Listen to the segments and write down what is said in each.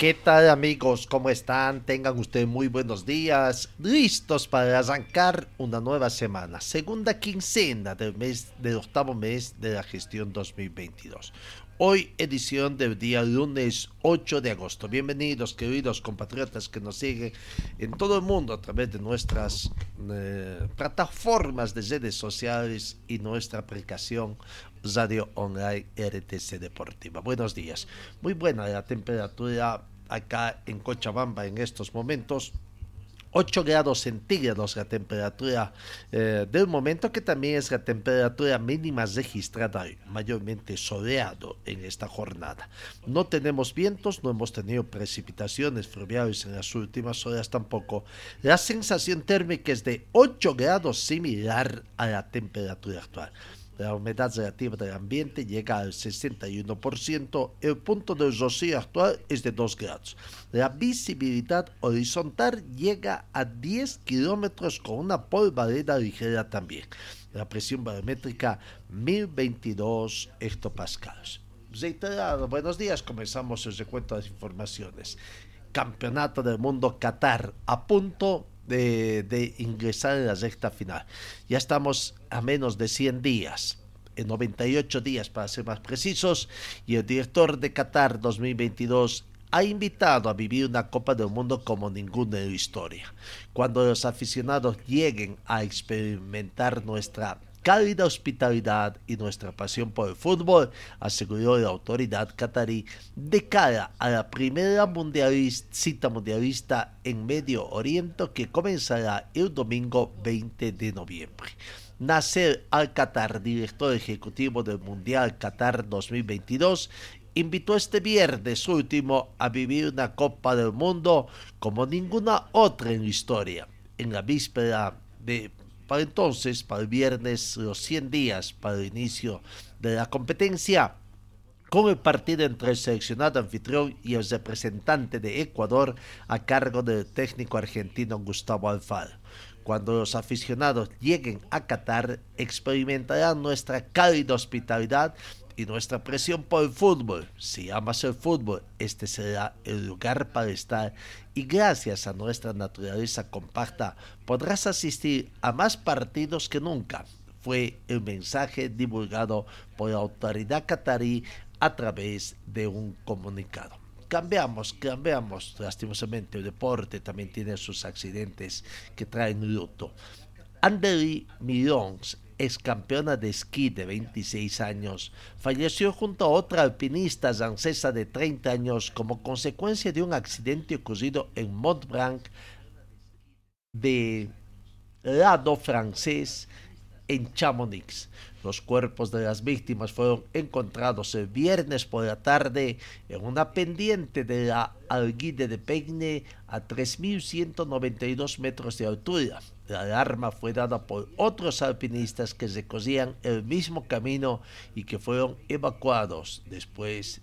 ¿Qué tal amigos? ¿Cómo están? Tengan ustedes muy buenos días. Listos para arrancar una nueva semana. Segunda quincena del mes del octavo mes de la gestión 2022. Hoy edición del día lunes 8 de agosto. Bienvenidos queridos compatriotas que nos siguen en todo el mundo a través de nuestras eh, plataformas de redes sociales y nuestra aplicación Radio Online RTC Deportiva. Buenos días. Muy buena la temperatura acá en Cochabamba en estos momentos. 8 grados centígrados la temperatura eh, del momento, que también es la temperatura mínima registrada mayormente soleado en esta jornada. No tenemos vientos, no hemos tenido precipitaciones fluviales en las últimas horas tampoco. La sensación térmica es de 8 grados similar a la temperatura actual. La humedad relativa del ambiente llega al 61%. El punto de rocío actual es de 2 grados. La visibilidad horizontal llega a 10 kilómetros con una polvareda ligera también. La presión barométrica 1022 hectopascales. Reiterado, buenos días. Comenzamos el recuento de las informaciones. Campeonato del Mundo Qatar a punto de, ingresar en la recta final. Ya estamos a menos de 100 días, en 98 días para ser más precisos, y el director de Qatar 2022 ha invitado a vivir una Copa del Mundo como ninguna en la historia. Cuando los aficionados lleguen a experimentar nuestra cálida hospitalidad y nuestra pasión por el fútbol, aseguró la autoridad catarí de cara a la primera mundialista, cita mundialista en Medio Oriente que comenzará el domingo 20 de noviembre. Nasser Al-Qatar, director ejecutivo del Mundial Qatar 2022, invitó este viernes último a vivir una Copa del Mundo como ninguna otra en la historia. En la víspera de para entonces, para el viernes, los 100 días para el inicio de la competencia, con el partido entre el seleccionado anfitrión y el representante de Ecuador a cargo del técnico argentino Gustavo Alfaro. Cuando los aficionados lleguen a Qatar, experimentarán nuestra cálida hospitalidad y nuestra presión por el fútbol. Si amas el fútbol, este será el lugar para estar y gracias a nuestra naturaleza compacta podrás asistir a más partidos que nunca. Fue el mensaje divulgado por la autoridad catarí a través de un comunicado. Cambiamos, cambiamos. Lastimosamente el deporte también tiene sus accidentes que traen luto. Andeli Milons ex campeona de esquí de 26 años, falleció junto a otra alpinista francesa de 30 años como consecuencia de un accidente ocurrido en Montblanc de lado francés en Chamonix. Los cuerpos de las víctimas fueron encontrados el viernes por la tarde en una pendiente de la Alguide de Peine a 3.192 metros de altura. La alarma fue dada por otros alpinistas que recorrían el mismo camino y que fueron evacuados después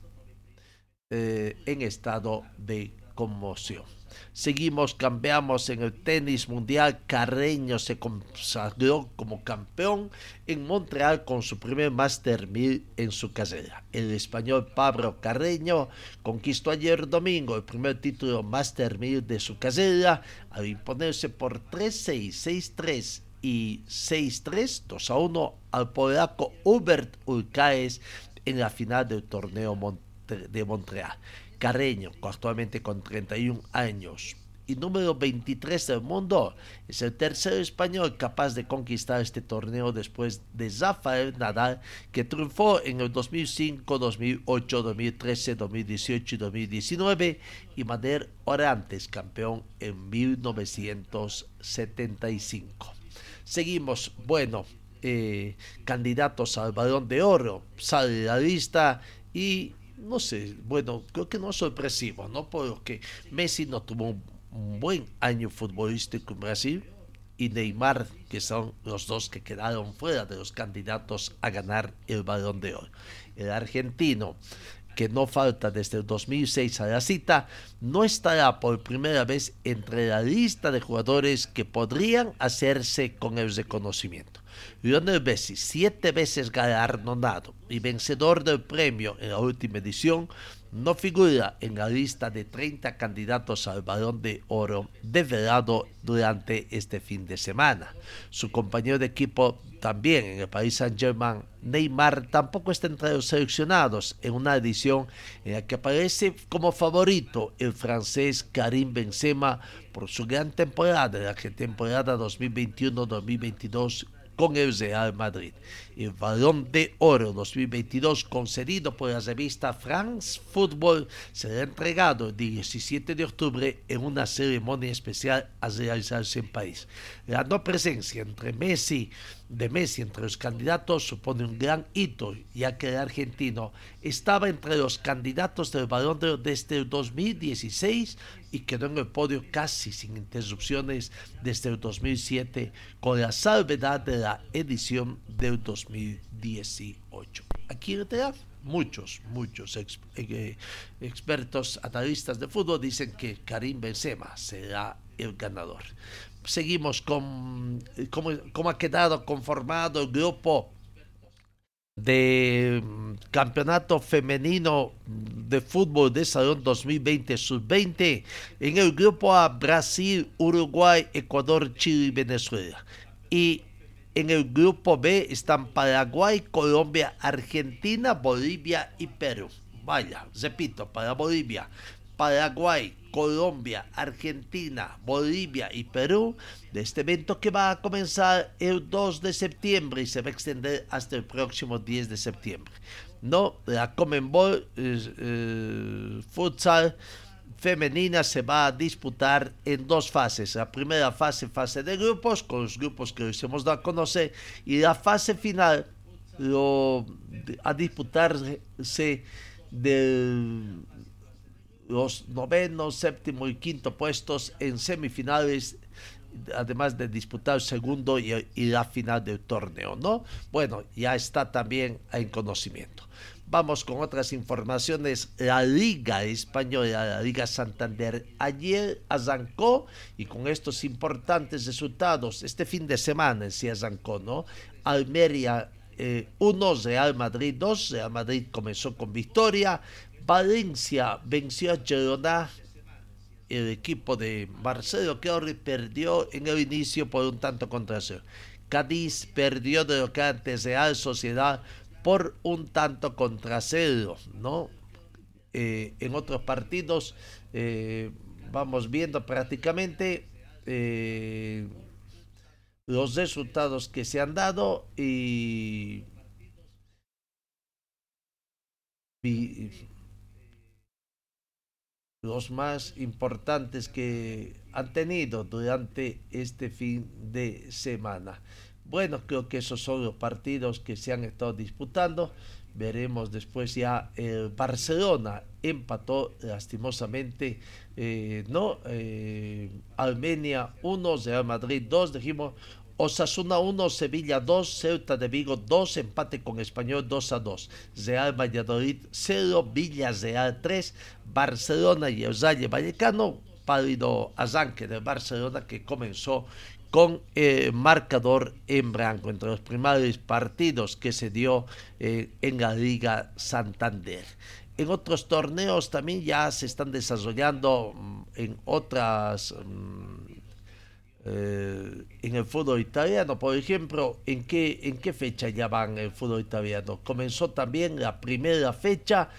eh, en estado de conmoción. Seguimos, cambiamos en el tenis mundial. Carreño se consagró como campeón en Montreal con su primer Master 1000 en su carrera. El español Pablo Carreño conquistó ayer domingo el primer título Master 1000 de su carrera al imponerse por 3-6, 6-3 y 6-3, 2 a 1 al polaco Hubert Urcaes en la final del torneo de Montreal. Carreño, actualmente con 31 años, y número 23 del mundo. Es el tercer español capaz de conquistar este torneo después de Rafael Nadal, que triunfó en el 2005, 2008, 2013, 2018 y 2019, y Maner Orantes, campeón en 1975. Seguimos, bueno, eh, candidatos al balón de oro, sale la lista y no sé, bueno, creo que no es sorpresivo, ¿no? Porque Messi no tuvo un, buen año futbolístico en Brasil y Neymar, que son los dos que quedaron fuera de los candidatos a ganar el balón de oro. El argentino, que no falta desde el 2006 a la cita, no estará por primera vez entre la lista de jugadores que podrían hacerse con el reconocimiento. Lionel Messi, siete veces galardonado y vencedor del premio en la última edición, no figura en la lista de 30 candidatos al balón de oro develado durante este fin de semana. Su compañero de equipo también en el país Saint-Germain, Neymar, tampoco está entre los seleccionados en una edición en la que aparece como favorito el francés Karim Benzema por su gran temporada, la temporada 2021-2022 con el Real Madrid. El Balón de Oro 2022 concedido por la revista France Football será entregado el 17 de octubre en una ceremonia especial a realizarse en París. La no presencia entre Messi de Messi entre los candidatos supone un gran hito, ya que el argentino estaba entre los candidatos del Balón de desde el 2016 y quedó en el podio casi sin interrupciones desde el 2007, con la salvedad de la edición del 2018. Aquí en muchos, muchos eh, expertos analistas de fútbol dicen que Karim Benzema será el ganador seguimos con cómo, ha quedado conformado el grupo de mm, campeonato femenino de fútbol de Salón 2020 sub-20 en el grupo A Brasil, Uruguay, Ecuador, Chile y Venezuela. Y en el grupo B están Paraguay, Colombia, Argentina, Bolivia y Perú. Vaya, repito, para Bolivia, Paraguay, Colombia, Argentina, Bolivia y Perú de este evento que va a comenzar el 2 de septiembre y se va a extender hasta el próximo 10 de septiembre. No, la Comenbol eh, Futsal femenina se va a disputar en dos fases. La primera fase, fase de grupos, con los grupos que les hemos dado a conocer, y la fase final lo, a disputarse del los noveno, séptimo y quinto puestos en semifinales, además de disputar el segundo y, la final del torneo, ¿no? Bueno, ya está también en conocimiento. Vamos con otras informaciones. La Liga Española, la Liga Santander, ayer arrancó y con estos importantes resultados, este fin de semana se arrancó, ¿no? Almería 1, eh, Real Madrid 2. Real Madrid comenzó con victoria. Valencia venció a Girona. El equipo de Marcelo Corri perdió en el inicio por un tanto contra cero. Cádiz perdió de lo que antes Real Sociedad por un tanto contra cero, ¿no? Eh, en otros partidos eh, vamos viendo prácticamente eh, los resultados que se han dado y los más importantes que han tenido durante este fin de semana. Bueno, creo que esos son los partidos que se han estado disputando. Veremos después ya el Barcelona empató lastimosamente, eh, ¿no? Eh, Armenia 1, Real Madrid 2, dijimos Osasuna 1, Sevilla 2, Ceuta de Vigo 2, empate con Español 2 a 2. Real Valladolid 0, Villarreal 3, Barcelona y el Vallecano, pálido arranque de Barcelona que comenzó con el marcador en blanco entre los primeros partidos que se dio eh, en la Liga Santander. En otros torneos también ya se están desarrollando mm, en otras mm, eh, en el fútbol italiano, por ejemplo, ¿en qué, ¿en qué fecha ya van el fútbol italiano? Comenzó también la primera fecha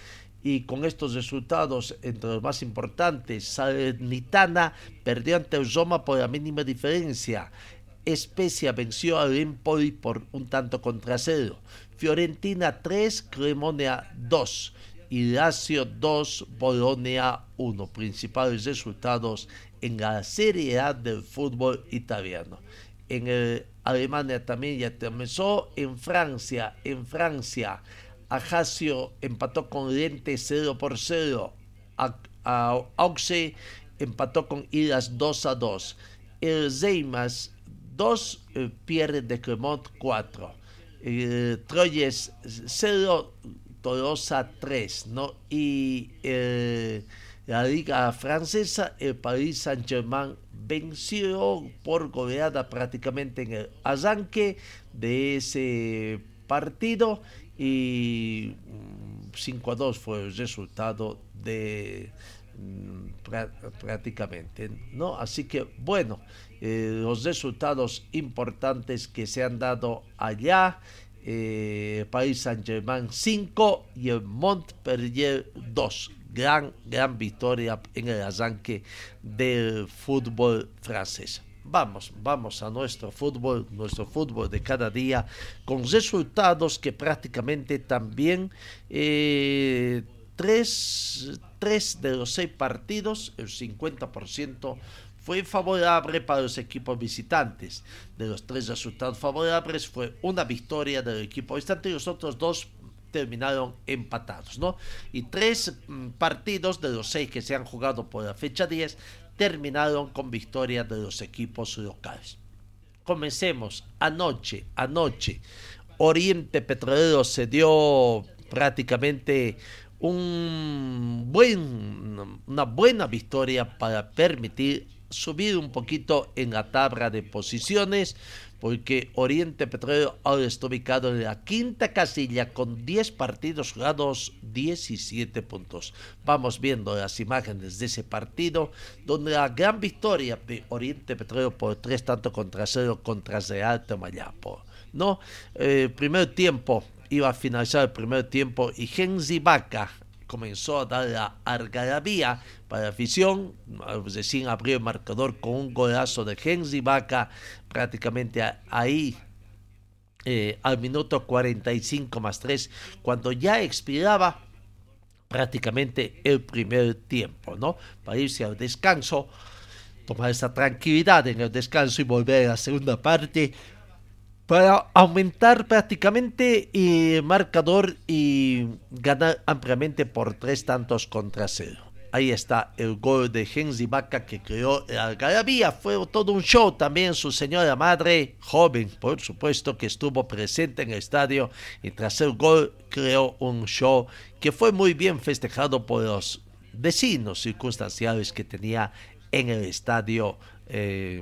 y con estos resultados, entre los más importantes, Salernitana perdió ante Uzoma por la mínima diferencia. Especia venció al Empoli por un tanto contra cero. Fiorentina 3, Cremonea 2 y Lazio 2, Bolonia 1. Principales resultados en la Serie A del fútbol italiano. En Alemania también ya comenzó. En Francia, en Francia, Ajaccio empató con Lente 0 por 0. Auxe empató con Iras 2 a 2. El Zeimas 2 eh, pierde de Clermont 4. Troyes 0, Tolosa 3, ¿no? Y eh, la liga francesa, el Paris Saint-Germain venció por goleada prácticamente en el arranque de ese partido y 5 mm, a 2 fue el resultado de mm, prácticamente, ¿no? Así que bueno, eh, los resultados importantes que se han dado allá, eh, Paris Saint-Germain 5 y el Montpellier 2. Gran, gran victoria en el arranque del fútbol francés. Vamos, vamos a nuestro fútbol, nuestro fútbol de cada día, con resultados que prácticamente también eh, tres, tres de los seis partidos, el 50%, fue favorable para los equipos visitantes. De los tres resultados favorables fue una victoria del equipo visitante y los otros dos terminaron empatados, ¿no? Y tres mm, partidos de los seis que se han jugado por la fecha 10 terminaron con victoria de los equipos locales. Comencemos anoche, anoche. Oriente Petrolero se dio prácticamente un buen, una buena victoria para permitir subir un poquito en la tabla de posiciones porque Oriente Petróleo ahora está ubicado en la quinta casilla con 10 partidos jugados, 17 puntos. Vamos viendo las imágenes de ese partido, donde la gran victoria de Oriente Petróleo por 3 tanto contra 0 contra Real Mayapo. ¿no? Eh, primer tiempo, iba a finalizar el primer tiempo y Genzi Vaca comenzó a dar la algarabía para la afición. Recién abrió el marcador con un golazo de Henry Vaca, prácticamente ahí eh, al minuto 45 más 3, cuando ya expiraba prácticamente el primer tiempo, ¿no? Para irse al descanso, tomar esa tranquilidad en el descanso y volver a la segunda parte para aumentar prácticamente el marcador y ganar ampliamente por tres tantos contra cero. Ahí está el gol de Henry Vaca que creó la algarabía. Fue todo un show también. Su señora madre, joven, por supuesto, que estuvo presente en el estadio y tras el gol creó un show que fue muy bien festejado por los vecinos circunstanciales que tenía en el estadio eh,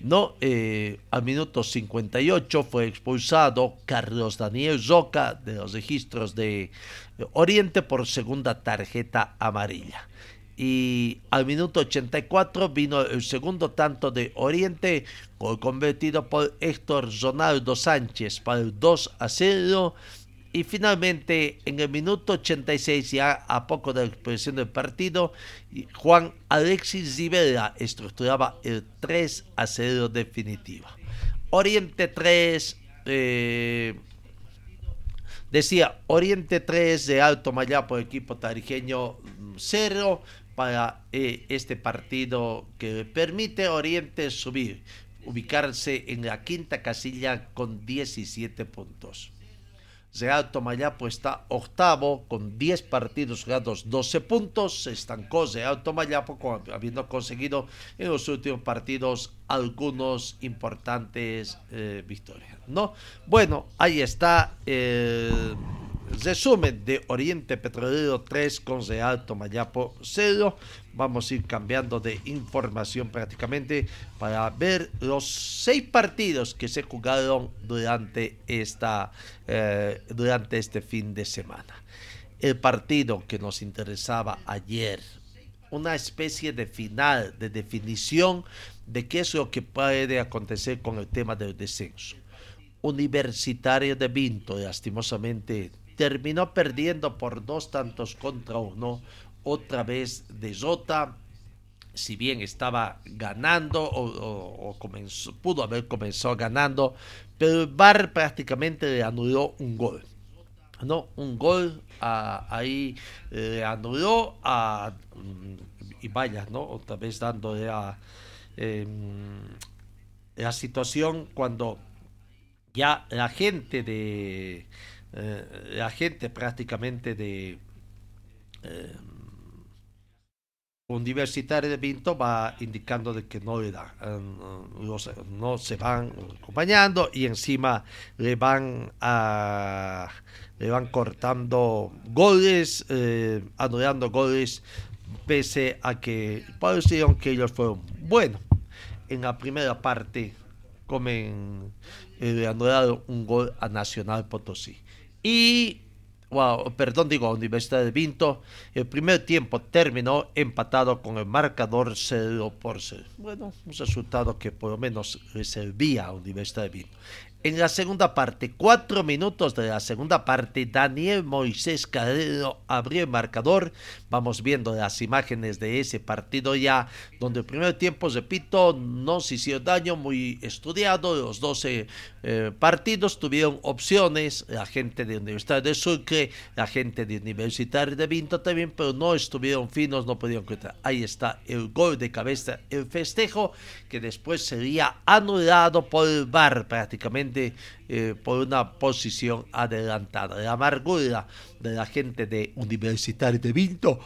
no, eh, al minuto 58 fue expulsado Carlos Daniel Zoca de los registros de Oriente por segunda tarjeta amarilla. Y al minuto 84 vino el segundo tanto de Oriente, convertido por Héctor Ronaldo Sánchez para el 2 a 0 y finalmente, en el minuto 86, ya a poco de la expresión del partido, Juan Alexis Rivera estructuraba el 3 a 0 definitivo. Oriente 3, eh, decía Oriente 3 de Alto Mayapo, equipo tarijeño 0 para eh, este partido que permite Oriente subir, ubicarse en la quinta casilla con 17 puntos. Real Tomayapo está octavo con 10 partidos jugados, 12 puntos. Se estancó Real Tomayapo habiendo conseguido en los últimos partidos algunos importantes eh, victorias. ¿no? Bueno, ahí está. el resumen de Oriente Petrolero 3 con Real Tomayapo 0. Vamos a ir cambiando de información prácticamente para ver los seis partidos que se jugaron durante, esta, eh, durante este fin de semana. El partido que nos interesaba ayer, una especie de final, de definición de qué es lo que puede acontecer con el tema del descenso. Universitario de Vinto, lastimosamente terminó perdiendo por dos tantos contra uno. Otra vez de Jota, si bien estaba ganando o, pudo haber comenzado ganando, pero el Bar prácticamente le anuló un gol. ¿no? Un gol ahí le anuló a, y vaya, ¿no? Otra vez dándole a em, la situación cuando ya la gente de eh, la gente prácticamente de eh, Universitario de Vinto va indicando de que no le da, eh, no se van acompañando y encima le van a le van cortando goles, anulando goles, pese a que parecieron que ellos fueron bueno en la primera parte comen eh, anulado un gol a Nacional Potosí. Y, wow, perdón, digo, Universidad de Vinto, el primer tiempo terminó empatado con el marcador 0 por 0. Bueno, un resultado que por lo menos le servía a Universidad de Vinto. En la segunda parte, cuatro minutos de la segunda parte, Daniel Moisés Carrero abrió el marcador. Vamos viendo las imágenes de ese partido ya, donde el primer tiempo, repito, no se hizo daño, muy estudiado. Los 12 eh, partidos tuvieron opciones, la gente de Universidad de Sucre, la gente de Universitario de Vinto también, pero no estuvieron finos, no pudieron encontrar. Ahí está el gol de cabeza, el festejo, que después sería anulado por el VAR prácticamente eh, por una posición adelantada. La amargura de la gente de Universitario de Vinto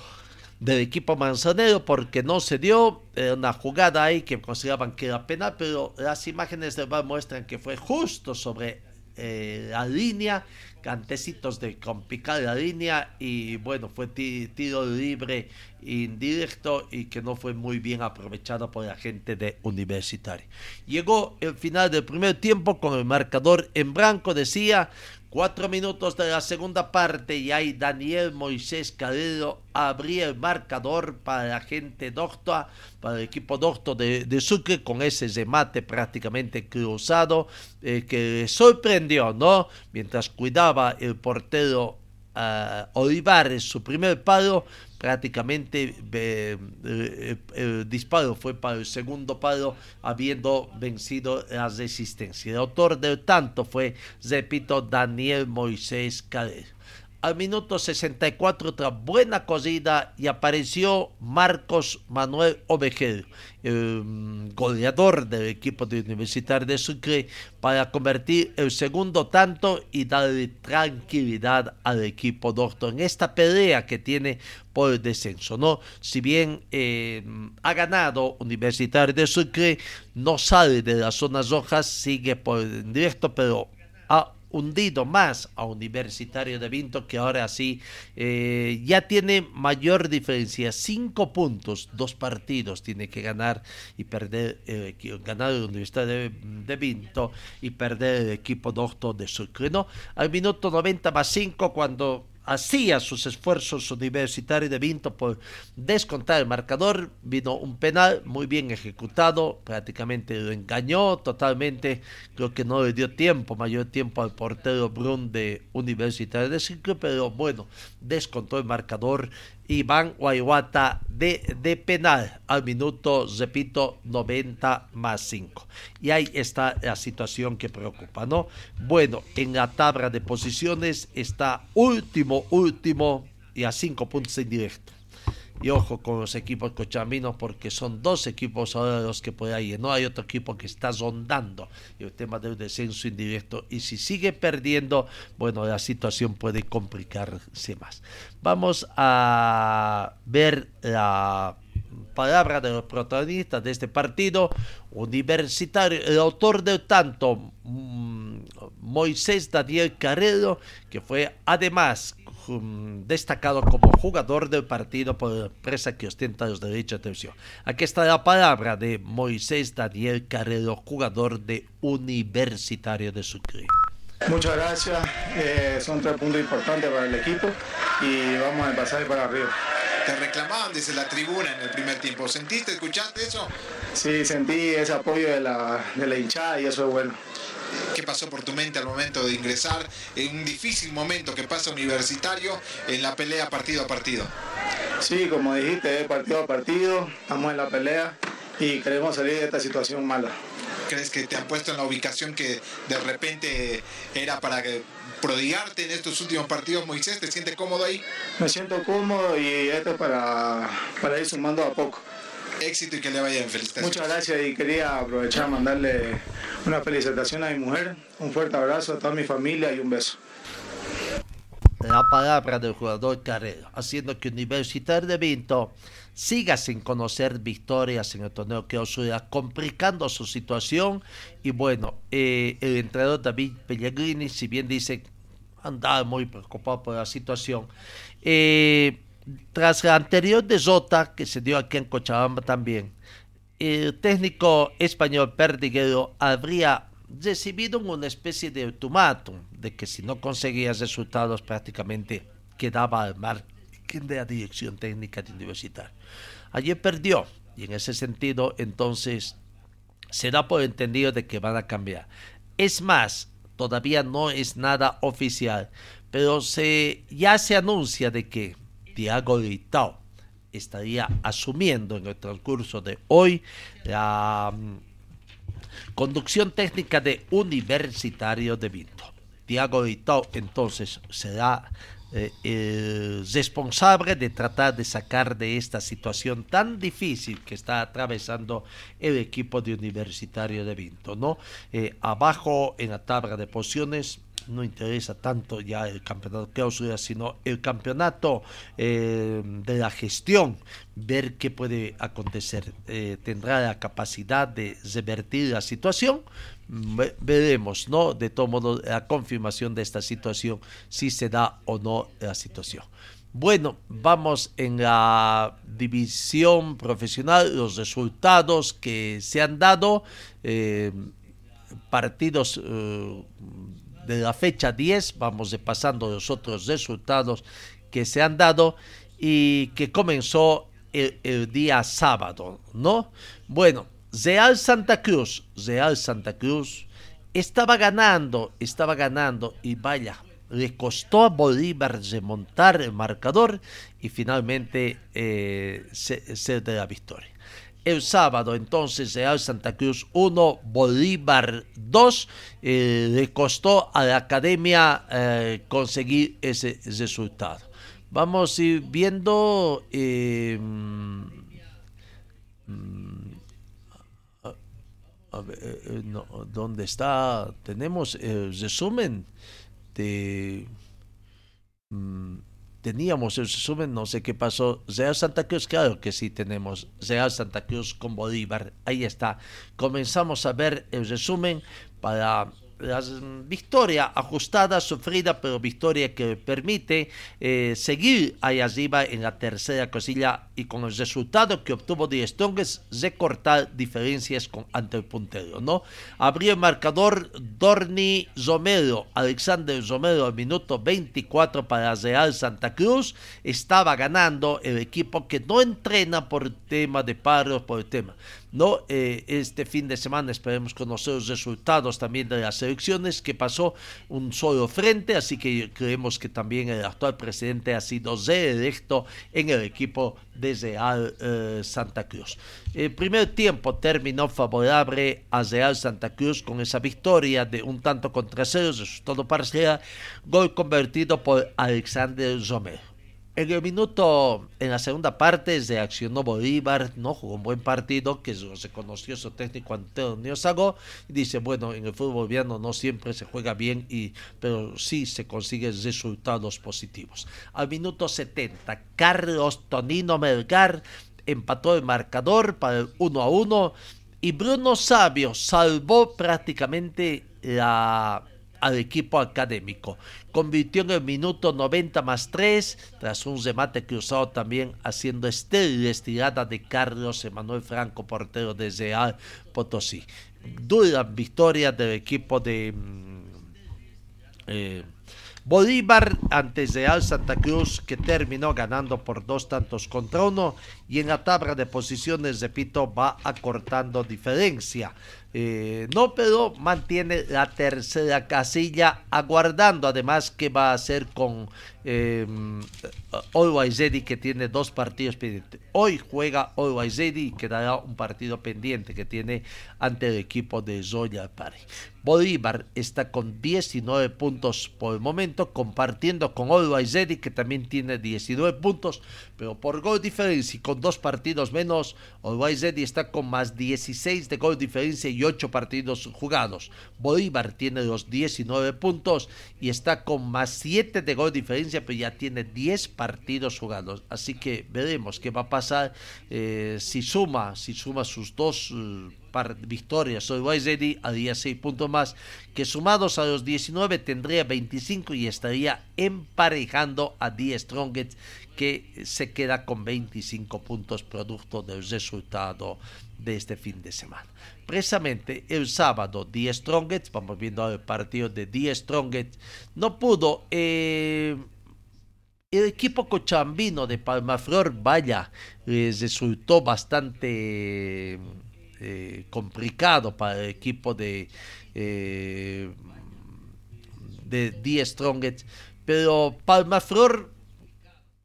del equipo manzanero porque no se dio una jugada ahí que consideraban que era penal, pero las imágenes del VAR muestran que fue justo sobre eh, la línea, cantecitos de complicar la línea y bueno, fue tiro libre indirecto y que no fue muy bien aprovechado por la gente de Universitario. Llegó el final del primer tiempo con el marcador en blanco, decía Cuatro minutos de la segunda parte y ahí Daniel Moisés Carrero abría el marcador para la gente doctora, para el equipo doctor de, de, Sucre, con ese remate prácticamente cruzado eh, que sorprendió, ¿no? Mientras cuidaba el portero uh, Olivares su primer palo, prácticamente eh, eh, el disparo fue para el segundo palo, habiendo vencido la resistencia. El autor del tanto fue, repito, Daniel Moisés Calero al minuto 64 otra buena cosida y apareció Marcos Manuel Ovejero, el mm, goleador del equipo de Universitario de Sucre, para convertir el segundo tanto y darle tranquilidad al equipo doctor en esta pelea que tiene por descenso. ¿no? Si bien eh, ha ganado Universitario de Sucre, no sale de las zonas rojas, sigue por el directo, pero ha hundido más a Universitario de Vinto, que ahora sí eh, ya tiene mayor diferencia, cinco puntos, dos partidos tiene que ganar y perder, eh, ganar el Universitario de, Vinto y perder el equipo doctor de Sucre, ¿no? Al minuto 90 más 5 cuando hacía sus esfuerzos universitarios de Vinto por descontar el marcador. Vino un penal muy bien ejecutado, prácticamente lo engañó totalmente. Creo que no le dio tiempo, mayor tiempo al portero Brun de Universitario de Ciclo, pero bueno, descontó el marcador Iván Guayuata de, de penal al minuto, repito, 90 más 5. Y ahí está la situación que preocupa, ¿no? Bueno, en la tabla de posiciones está último, último y a 5 puntos en directo. Y ojo con los equipos cochambinos porque son dos equipos ahora los que puede ir. No hay otro equipo que está rondando el tema del descenso indirecto. Y si sigue perdiendo, bueno, la situación puede complicarse más. Vamos a ver la palabra de los protagonistas de este partido universitario, el autor del tanto, Moisés Daniel Carrero, que fue además destacado como jugador del partido por la empresa que ostenta los derechos de televisión. Aquí está la palabra de Moisés Daniel Carrero, jugador de Universitario de Sucre. Muchas gracias, eh, son tres puntos importantes para el equipo y vamos a pasar para arriba. Te reclamaban desde la tribuna en el primer tiempo, ¿sentiste, escuchaste eso? Sí, sentí ese apoyo de la, de la hinchada y eso es bueno. ¿Qué pasó por tu mente al momento de ingresar en un difícil momento que pasa universitario en la pelea partido a partido? Sí, como dijiste, partido a partido, estamos en la pelea y queremos salir de esta situación mala. ¿Crees que te han puesto en la ubicación que de repente era para que prodigarte en estos últimos partidos, Moisés? ¿Te sientes cómodo ahí? Me siento cómodo y esto es para, para ir sumando a poco. Éxito y que le vaya bien. Felicitaciones. Muchas gracias y quería aprovechar mandarle una felicitación a mi mujer, un fuerte abrazo a toda mi familia y un beso. La palabra del jugador Carrero, haciendo que Universitario de Vinto siga sin conocer victorias en el torneo que Osura, complicando su situación. Y bueno, eh, el entrenador David Pellegrini, si bien dice andaba muy preocupado por la situación, eh, tras la anterior desota que se dio aquí en Cochabamba también, el técnico español Perdiguero habría recibido una especie de ultimátum de que si no conseguía resultados prácticamente quedaba al margen de la dirección técnica de universitario. Ayer perdió y en ese sentido entonces se da por entendido de que van a cambiar. Es más, todavía no es nada oficial, pero se, ya se anuncia de que Tiago Leitao estaría asumiendo en el transcurso de hoy la mm, conducción técnica de Universitario de Vinto. Tiago Leitao entonces será eh, responsable de tratar de sacar de esta situación tan difícil que está atravesando el equipo de Universitario de Vinto, ¿no? Eh, abajo en la tabla de posiciones no interesa tanto ya el campeonato clausura, sino el campeonato eh, de la gestión, ver qué puede acontecer. Eh, ¿Tendrá la capacidad de revertir la situación? veremos, ¿no? De todo modo, la confirmación de esta situación, si se da o no la situación. Bueno, vamos en la división profesional, los resultados que se han dado, eh, partidos de la fecha 10, vamos repasando los otros resultados que se han dado y que comenzó el, día sábado, ¿no? Bueno, Real Santa Cruz, Real Santa Cruz estaba ganando, estaba ganando y vaya, le costó a Bolívar remontar el marcador y finalmente eh, ser de la victoria. El sábado entonces Real Santa Cruz 1, Bolívar 2. Eh, le costó a la academia eh, conseguir ese resultado. Vamos a ir viendo... Eh, mm, a ver, ¿dónde está? Tenemos el resumen de... Mm, teníamos el resumen, no sé qué pasó. Real Santa Cruz, claro que sí tenemos. Real Santa Cruz con Bolívar, ahí está. Comenzamos a ver el resumen para la victoria ajustada, sufrida, pero victoria que permite eh, seguir ahí arriba en la tercera cosilla y con el resultado que obtuvo de Strongest recortar diferencias con, ante el puntero, ¿no? Abrió el marcador Dorni Romero, Alexander Romero al minuto 24 para Real Santa Cruz, estaba ganando el equipo que no entrena por tema de paros, por tema ¿no? Eh, este fin de semana esperemos conocer los resultados también de las elecciones que pasó un solo frente, así que creemos que también el actual presidente ha sido reelecto en el equipo de Real eh, Santa Cruz. El primer tiempo terminó favorable a Real Santa Cruz con esa victoria de un tanto contra cero, resultado parcial, gol convertido por Alexander Romero. En el minuto, en la segunda parte, reaccionó Bolívar, no jugó un buen partido, que se conoció su técnico Antonio Sago, y dice, bueno, en el fútbol boliviano no siempre se juega bien, y, pero sí se consiguen resultados positivos. Al minuto 70, Carlos Tonino Melgar empató el marcador para el 1 a 1, y Bruno Sabio salvó prácticamente la al equipo académico. Convirtió en el minuto 90 más 3, tras un remate cruzado también haciendo estéril estirada de Carlos Emanuel Franco, portero de Real Potosí. Dura victoria del equipo de mm, eh, Bolívar ante Real Santa Cruz, que terminó ganando por dos tantos contra uno. y en la tabla de posiciones, repito, va acortando diferencia. Eh, no, pero mantiene la tercera casilla, aguardando además qué va a hacer con eh, que tiene dos partidos pendientes. Hoy juega Always y quedará un partido pendiente que tiene ante el equipo de Zoya Pari. Bolívar está con 19 puntos por el momento, compartiendo con Always que también tiene 19 puntos, pero por gol diferencia y con dos partidos menos, Always está con más 16 de gol diferencia y 8 partidos jugados. Bolívar tiene los 19 puntos y está con más 7 de gol diferencia, pero ya tiene 10 partidos jugados. Así que veremos qué va a pasar eh, si suma, si suma sus dos eh, victorias sobre Ready haría 6 puntos más, que sumados a los 19 tendría 25 y estaría emparejando a Die Strongest, que se queda con 25 puntos producto del resultado de este fin de semana. Precisamente el sábado, Die Strongest, vamos viendo el partido de Die Strongest, no pudo. Eh, el equipo cochambino de Palmaflor, vaya, les resultó bastante eh, complicado para el equipo de, eh, de Die Strongest, pero Palmaflor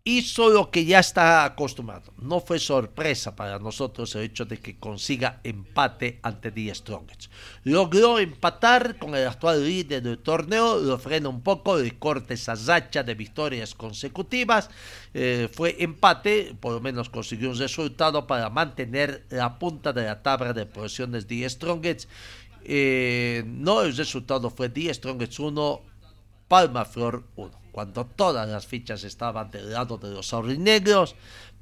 hizo lo que ya está acostumbrado. No fue sorpresa para nosotros el hecho de que consiga empate ante The Strongest. Logró empatar con el actual líder del torneo, lo frena un poco, le corta esa racha de victorias consecutivas. Eh, fue empate, por lo menos consiguió un resultado para mantener la punta de la tabla de posiciones The Strongest. Eh, no, el resultado fue The Strongest 1, Palma Flor 1 cuando todas las fichas estaban del lado de los aurinegros,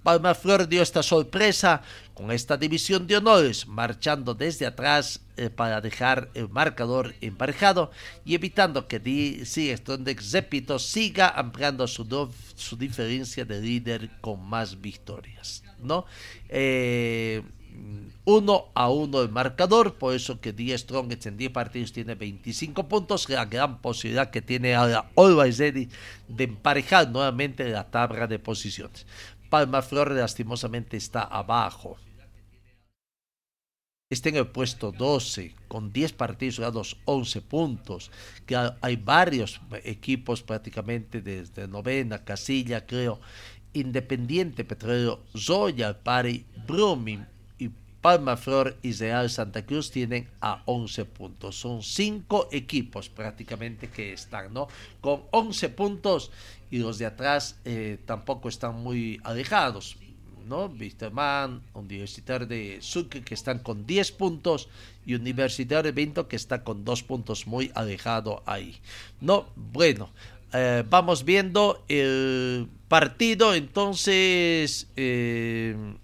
Palmaflor dio esta sorpresa con esta división de honores, marchando desde atrás eh, para dejar el marcador emparejado y evitando que Sigestondex Zepito siga ampliando su, su diferencia de líder con más victorias. ¿no? Eh, uno a uno el marcador, por eso que 10 Strongest en 10 partidos tiene 25 puntos, la gran posibilidad que tiene ahora Always Ready de emparejar nuevamente la tabla de posiciones. Palma Flor lastimosamente está abajo. Está en el puesto 12, con 10 partidos jugados, 11 puntos. Que hay varios equipos prácticamente desde novena, Casilla, creo, Independiente Petróleo, Zoya, Pari, Brumming, Palma Flor y Real Santa Cruz tienen a 11 puntos. Son cinco equipos prácticamente que están, ¿no? Con 11 puntos y los de atrás eh, tampoco están muy alejados, ¿no? Wisterman, Universitario de Sucre que están con 10 puntos y Universitario de Vinto que está con 2 puntos muy alejado ahí. No, bueno, eh, vamos viendo el partido entonces. Eh,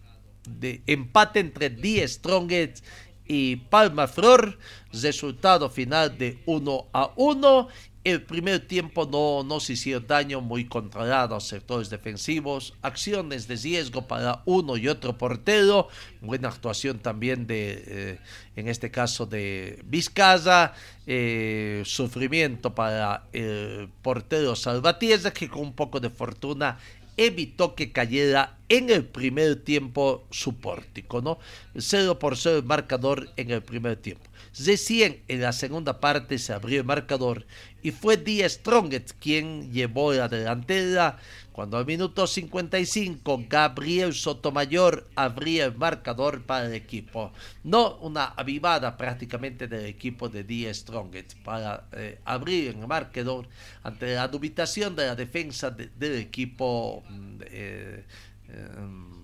empate entre Die Strongest y Palma Flor, resultado final de 1 a 1. El primer tiempo no, no se hicieron daño, muy controlados sectores defensivos, acciones de riesgo para uno y otro portero, buena actuación también de, eh, en este caso de Vizcaya, eh, sufrimiento para el portero Salvatierra, que con un poco de fortuna evitó que cayera en el primer tiempo su pórtico, ¿no? 0 por 0 el marcador en el primer tiempo. Recién en la segunda parte se abrió el marcador y fue Díaz Strongest quien llevó la delantera cuando al minuto 55 Gabriel Sotomayor abría el marcador para el equipo. No una avivada prácticamente del equipo de Díaz Strongest para eh, abrir el marcador ante la dubitación de la defensa del equipo. Mm, eh, eh,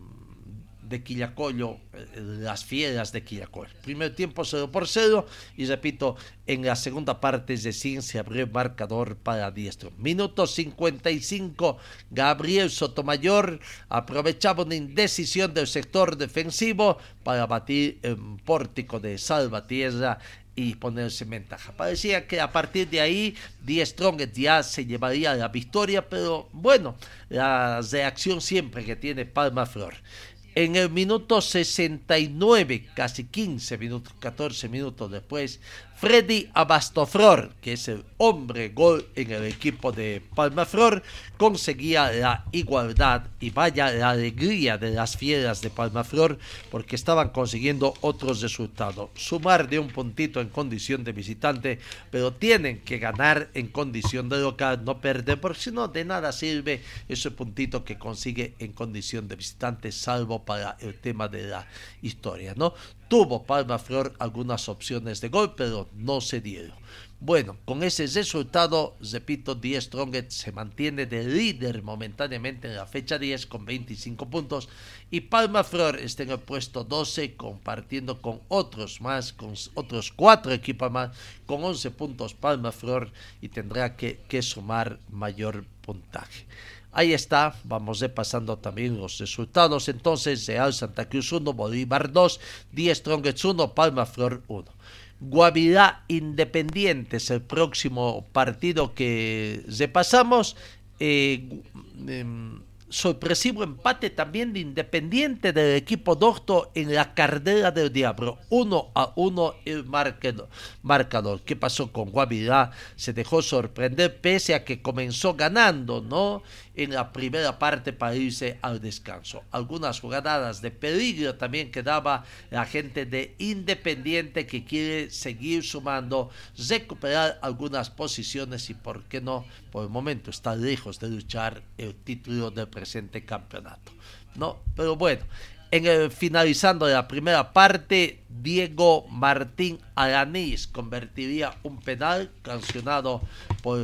de Quillacollo, eh, las fieras de Quillacollo. Primer tiempo 0 por 0 y repito, en la segunda parte de Sin se abrió marcador para diestro. Minuto 55, Gabriel Sotomayor aprovechaba una indecisión del sector defensivo para batir el pórtico de Salvatierra y ponerse en ventaja. Parecía que a partir de ahí Die Strong ya se llevaría la victoria, pero bueno, la reacción siempre que tiene Palma Flor En el minuto 69, casi 15 minutos, 14 minutos después, Freddy Abastoflor, que es el hombre gol en el equipo de Palmaflor, conseguía la igualdad y vaya la alegría de las fieras de Palmaflor porque estaban consiguiendo otros resultados. Sumar de un puntito en condición de visitante, pero tienen que ganar en condición de local, no perder, porque si no de nada sirve ese puntito que consigue en condición de visitante, salvo para el tema de la historia, ¿no? Tuvo Palma Flor algunas opciones de gol, pero no se dieron. Bueno, con ese resultado, repito, 10 Strongest se mantiene de líder momentáneamente en la fecha 10 con 25 puntos y Palma Flor está en el puesto 12 compartiendo con otros más, con otros cuatro equipos más, con 11 puntos Palma Flor y tendrá que, que sumar mayor puntaje. Ahí está, vamos repasando también los resultados. Entonces, Real Santa Cruz 1, Bolívar 2, 10 Strongets 1, Palma Flor 1. Guavirá Independiente es el próximo partido que repasamos. Eh, em, sorpresivo empate también de Independiente del equipo Docto en la carrera del Diablo. Uno a uno el marcador. ¿Qué pasó con Guavirá? Se dejó sorprender pese a que comenzó ganando, ¿no? en la primera parte para irse al descanso. Algunas jugadas de peligro también que daba la gente de Independiente que quiere seguir sumando, recuperar algunas posiciones y por qué no, por el momento está lejos de luchar el título del presente campeonato. ¿no? Pero bueno, en el, finalizando la primera parte, Diego Martín Alanís convertiría un penal cancionado por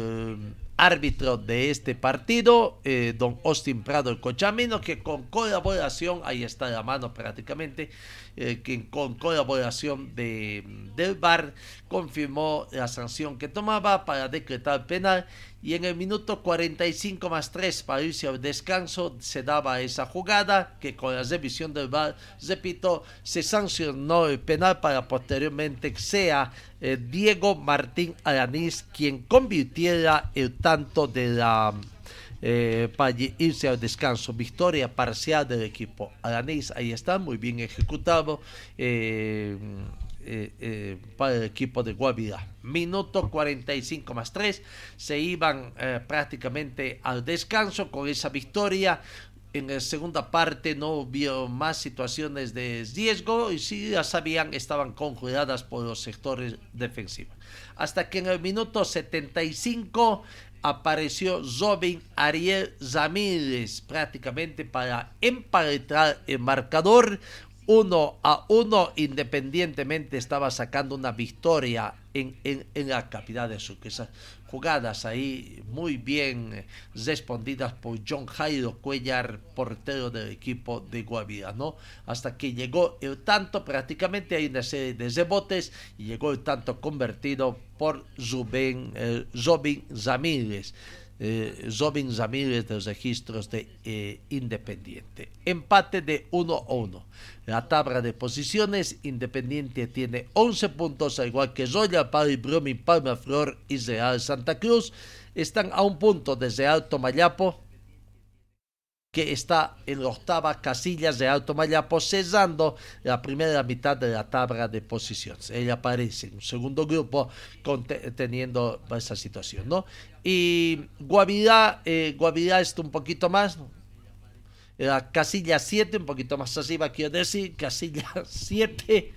árbitro de este partido, eh, don Austin Prado el Cochamino, que con colaboración, ahí está la mano prácticamente, eh, que con colaboración de, del VAR confirmó la sanción que tomaba para decretar penal y en el minuto 45 más 3 para irse al descanso se daba esa jugada que con la revisión del VAR, repito, se sancionó el penal para posteriormente sea eh, Diego Martín Alanís quien convirtiera el tanto de la eh, para irse al descanso. Victoria parcial del equipo. Alanís ahí está, muy bien ejecutado. Eh, eh, para el equipo de Guavirá. Minuto 45 más 3. Se iban prácticamente al descanso con esa victoria. En la segunda parte no hubo más situaciones de riesgo y si ya sabían estaban conjuradas por los sectores defensivos. Hasta que en el minuto 75 apareció Robin Ariel Ramírez prácticamente para emparentar el marcador. Uno a uno, independientemente estaba sacando una victoria en, en, la capital de Sucre jugadas ahí muy bien respondidas por John Jairo Cuellar, portero del equipo de Guavira, ¿no? Hasta que llegó el tanto, prácticamente hay una serie de rebotes y llegó el tanto convertido por Rubén, eh, eh, Robin Ramírez de los registros de eh, Independiente. Empate de 1 a 1. La tabla de posiciones, Independiente tiene 11 puntos, al igual que Royal Pari, Brumming, Palma Flor y Real Santa Cruz. Están a un punto desde Alto Mayapo, que está en la octava casillas de Alto Mayapo, cesando la primera mitad de la tabla de posiciones. Ella aparece en un segundo grupo teniendo esa situación, ¿no? Y Guavirá, eh, está un poquito más, la casilla 7, un poquito más arriba, quiero decir, casilla 7,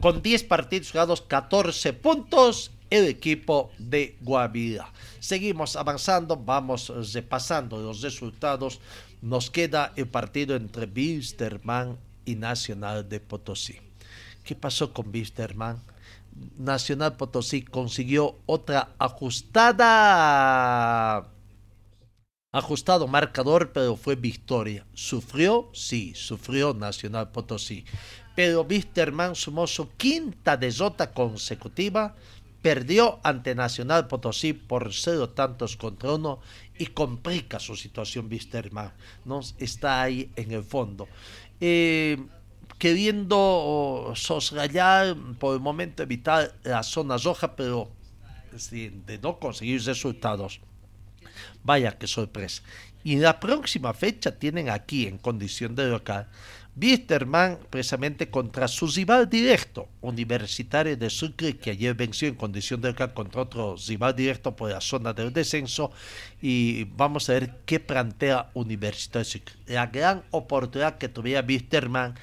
con 10 partidos jugados, 14 puntos el equipo de Guavirá. Seguimos avanzando, vamos repasando los resultados. Nos queda el partido entre Wilstermann y Nacional de Potosí. ¿Qué pasó con Wilstermann? Nacional Potosí consiguió otra ajustada ajustado marcador, pero fue victoria. ¿Sufrió? Sí, sufrió Nacional Potosí. Pero Wisterman sumó su quinta derrota consecutiva perdió ante Nacional Potosí por cero tantos contra uno y complica su situación Wisterman, ¿no? Está ahí en el fondo. Eh, queriendo sosrayar por el momento evitar la zona roja, pero de no conseguir resultados. Vaya que sorpresa. Y la próxima fecha tienen aquí, en condición de local, Wisterman precisamente contra su rival directo, Universitario de Sucre, que ayer venció en condición de local contra otro rival directo por la zona del descenso. Y vamos a ver qué plantea Universitario de Sucre. La gran oportunidad que tuviera Wisterman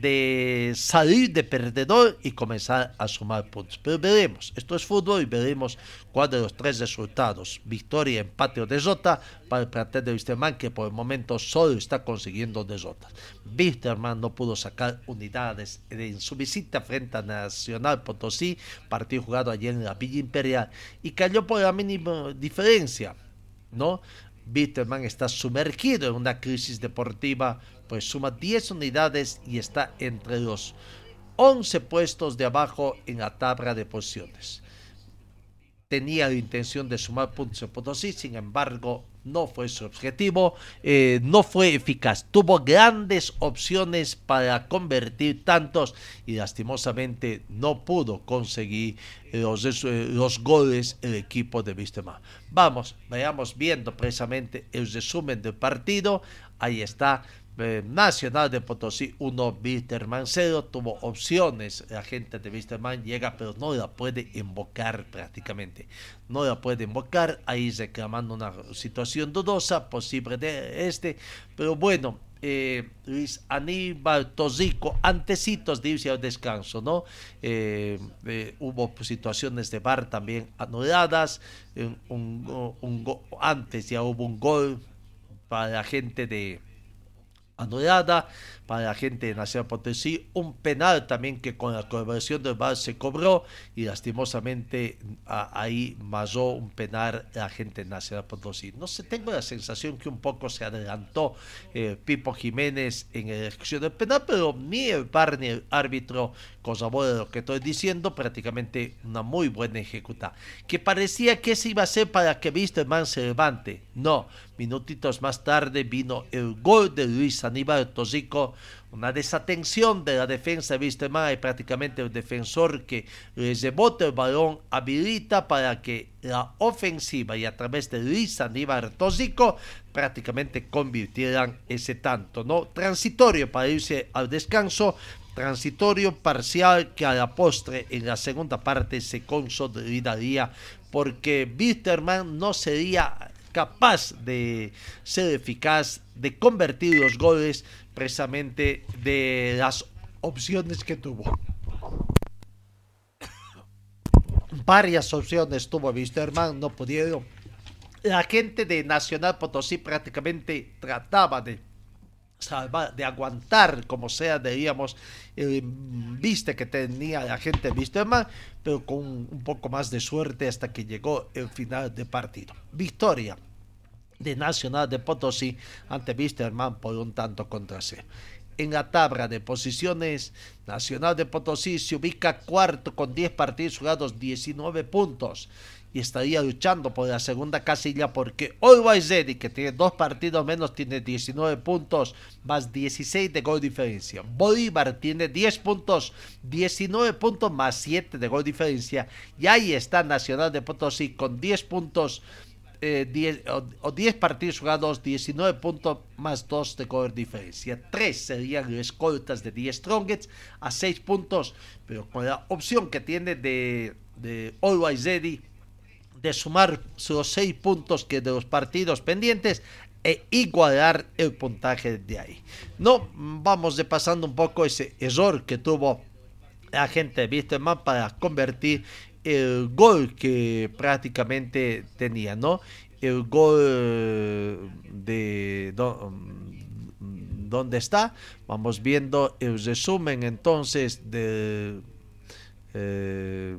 de salir de perdedor y comenzar a sumar puntos. Pero veremos, esto es fútbol y veremos cuál de los tres resultados, victoria, empate o derrota, para el plantel de Wisterman que por el momento solo está consiguiendo derrotas. Wisterman no pudo sacar unidades en su visita frente a Nacional Potosí, partido jugado ayer en la Villa Imperial, y cayó por la mínima diferencia, ¿no? Bitterman está sumergido en una crisis deportiva, pues suma 10 unidades y está entre los 11 puestos de abajo en la tabla de posiciones. Tenía la intención de sumar puntos en Potosí, sin embargo, no fue su objetivo, eh, no fue eficaz. Tuvo grandes opciones para convertir tantos y lastimosamente no pudo conseguir los, eh, los goles el equipo de Vistema. Vamos, vayamos viendo precisamente el resumen del partido. Ahí está eh, Nacional de Potosí 1, Wisterman 0, tuvo opciones, la gente de Wisterman llega pero no la puede invocar prácticamente, no la puede invocar, ahí reclamando una situación dudosa, posible de este, pero bueno, eh, Luis Aníbal Tosico, antecitos de irse al descanso, ¿no? Eh, hubo situaciones de bar también anuladas, un, antes ya hubo un gol para la gente de anulada para la gente de Nacional Potosí, un penal también que con la colaboración del VAR se cobró y lastimosamente ahí masó un penal la gente de Nacional Potosí. No sé, tengo la sensación que un poco se adelantó eh, Pipo Jiménez en la ejecución del penal, pero ni el VAR ni el árbitro de lo que estoy diciendo, prácticamente una muy buena ejecuta. Que parecía que se iba a ser para que man se levante. No, minutitos más tarde vino el gol de Luis Aníbal Tosico, una desatención de la defensa de Wisterman y prácticamente el defensor que les rebota el balón habilita para que la ofensiva y a través de Luis Aníbal Tosico prácticamente convirtieran ese tanto, ¿no? Transitorio para irse al descanso, transitorio parcial que a la postre en la segunda parte se consolidaría porque Wisterman no sería capaz de ser eficaz, de convertir los goles precisamente de las opciones que tuvo. Varias opciones tuvo Wisterman, no pudieron. La gente de Nacional Potosí prácticamente trataba de de aguantar como sea, diríamos, el viste que tenía la gente de más pero con un poco más de suerte hasta que llegó el final de partido. Victoria de Nacional de Potosí ante Wisterman por un tanto contra cero. En la tabla de posiciones, Nacional de Potosí se ubica cuarto con 10 partidos jugados, 19 puntos y estaría luchando por la segunda casilla porque Always Ready, que tiene dos partidos menos, tiene 19 puntos más 16 de gol diferencia. Bolívar tiene 10 puntos, 19 puntos más 7 de gol diferencia. Y ahí está Nacional de Potosí con 10 puntos. 10, eh, o, 10 partidos jugados, 19 puntos más 2 de gol diferencia. 3 serían escoltas de 10 Strongets a 6 puntos, pero con la opción que tiene de, de Always Ready de sumar los seis puntos que de los partidos pendientes e igualar el puntaje de ahí. No, vamos de pasando un poco ese error que tuvo la gente de más para convertir el gol que prácticamente tenía, ¿no? El gol de... ¿Dónde está? Vamos viendo el resumen entonces de... Eh,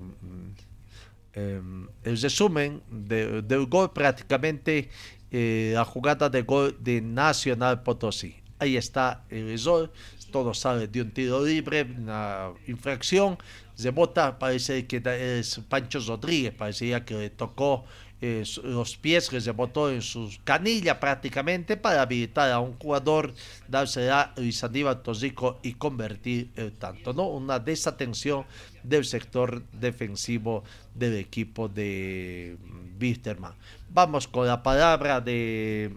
Em, el resumen del gol prácticamente eh, la jugada de gol de Nacional Potosí. Ahí está el gol, todo sale de un tiro libre, una infracción, se bota, parece que es Pancho Rodríguez, parecía que tocó eh, los pies que se botó en su canilla prácticamente para habilitar a un jugador, dársela a Luis Aníbal Tosico y convertir el tanto, ¿no? Una desatención del sector defensivo del equipo de Wisterman. Vamos con la palabra de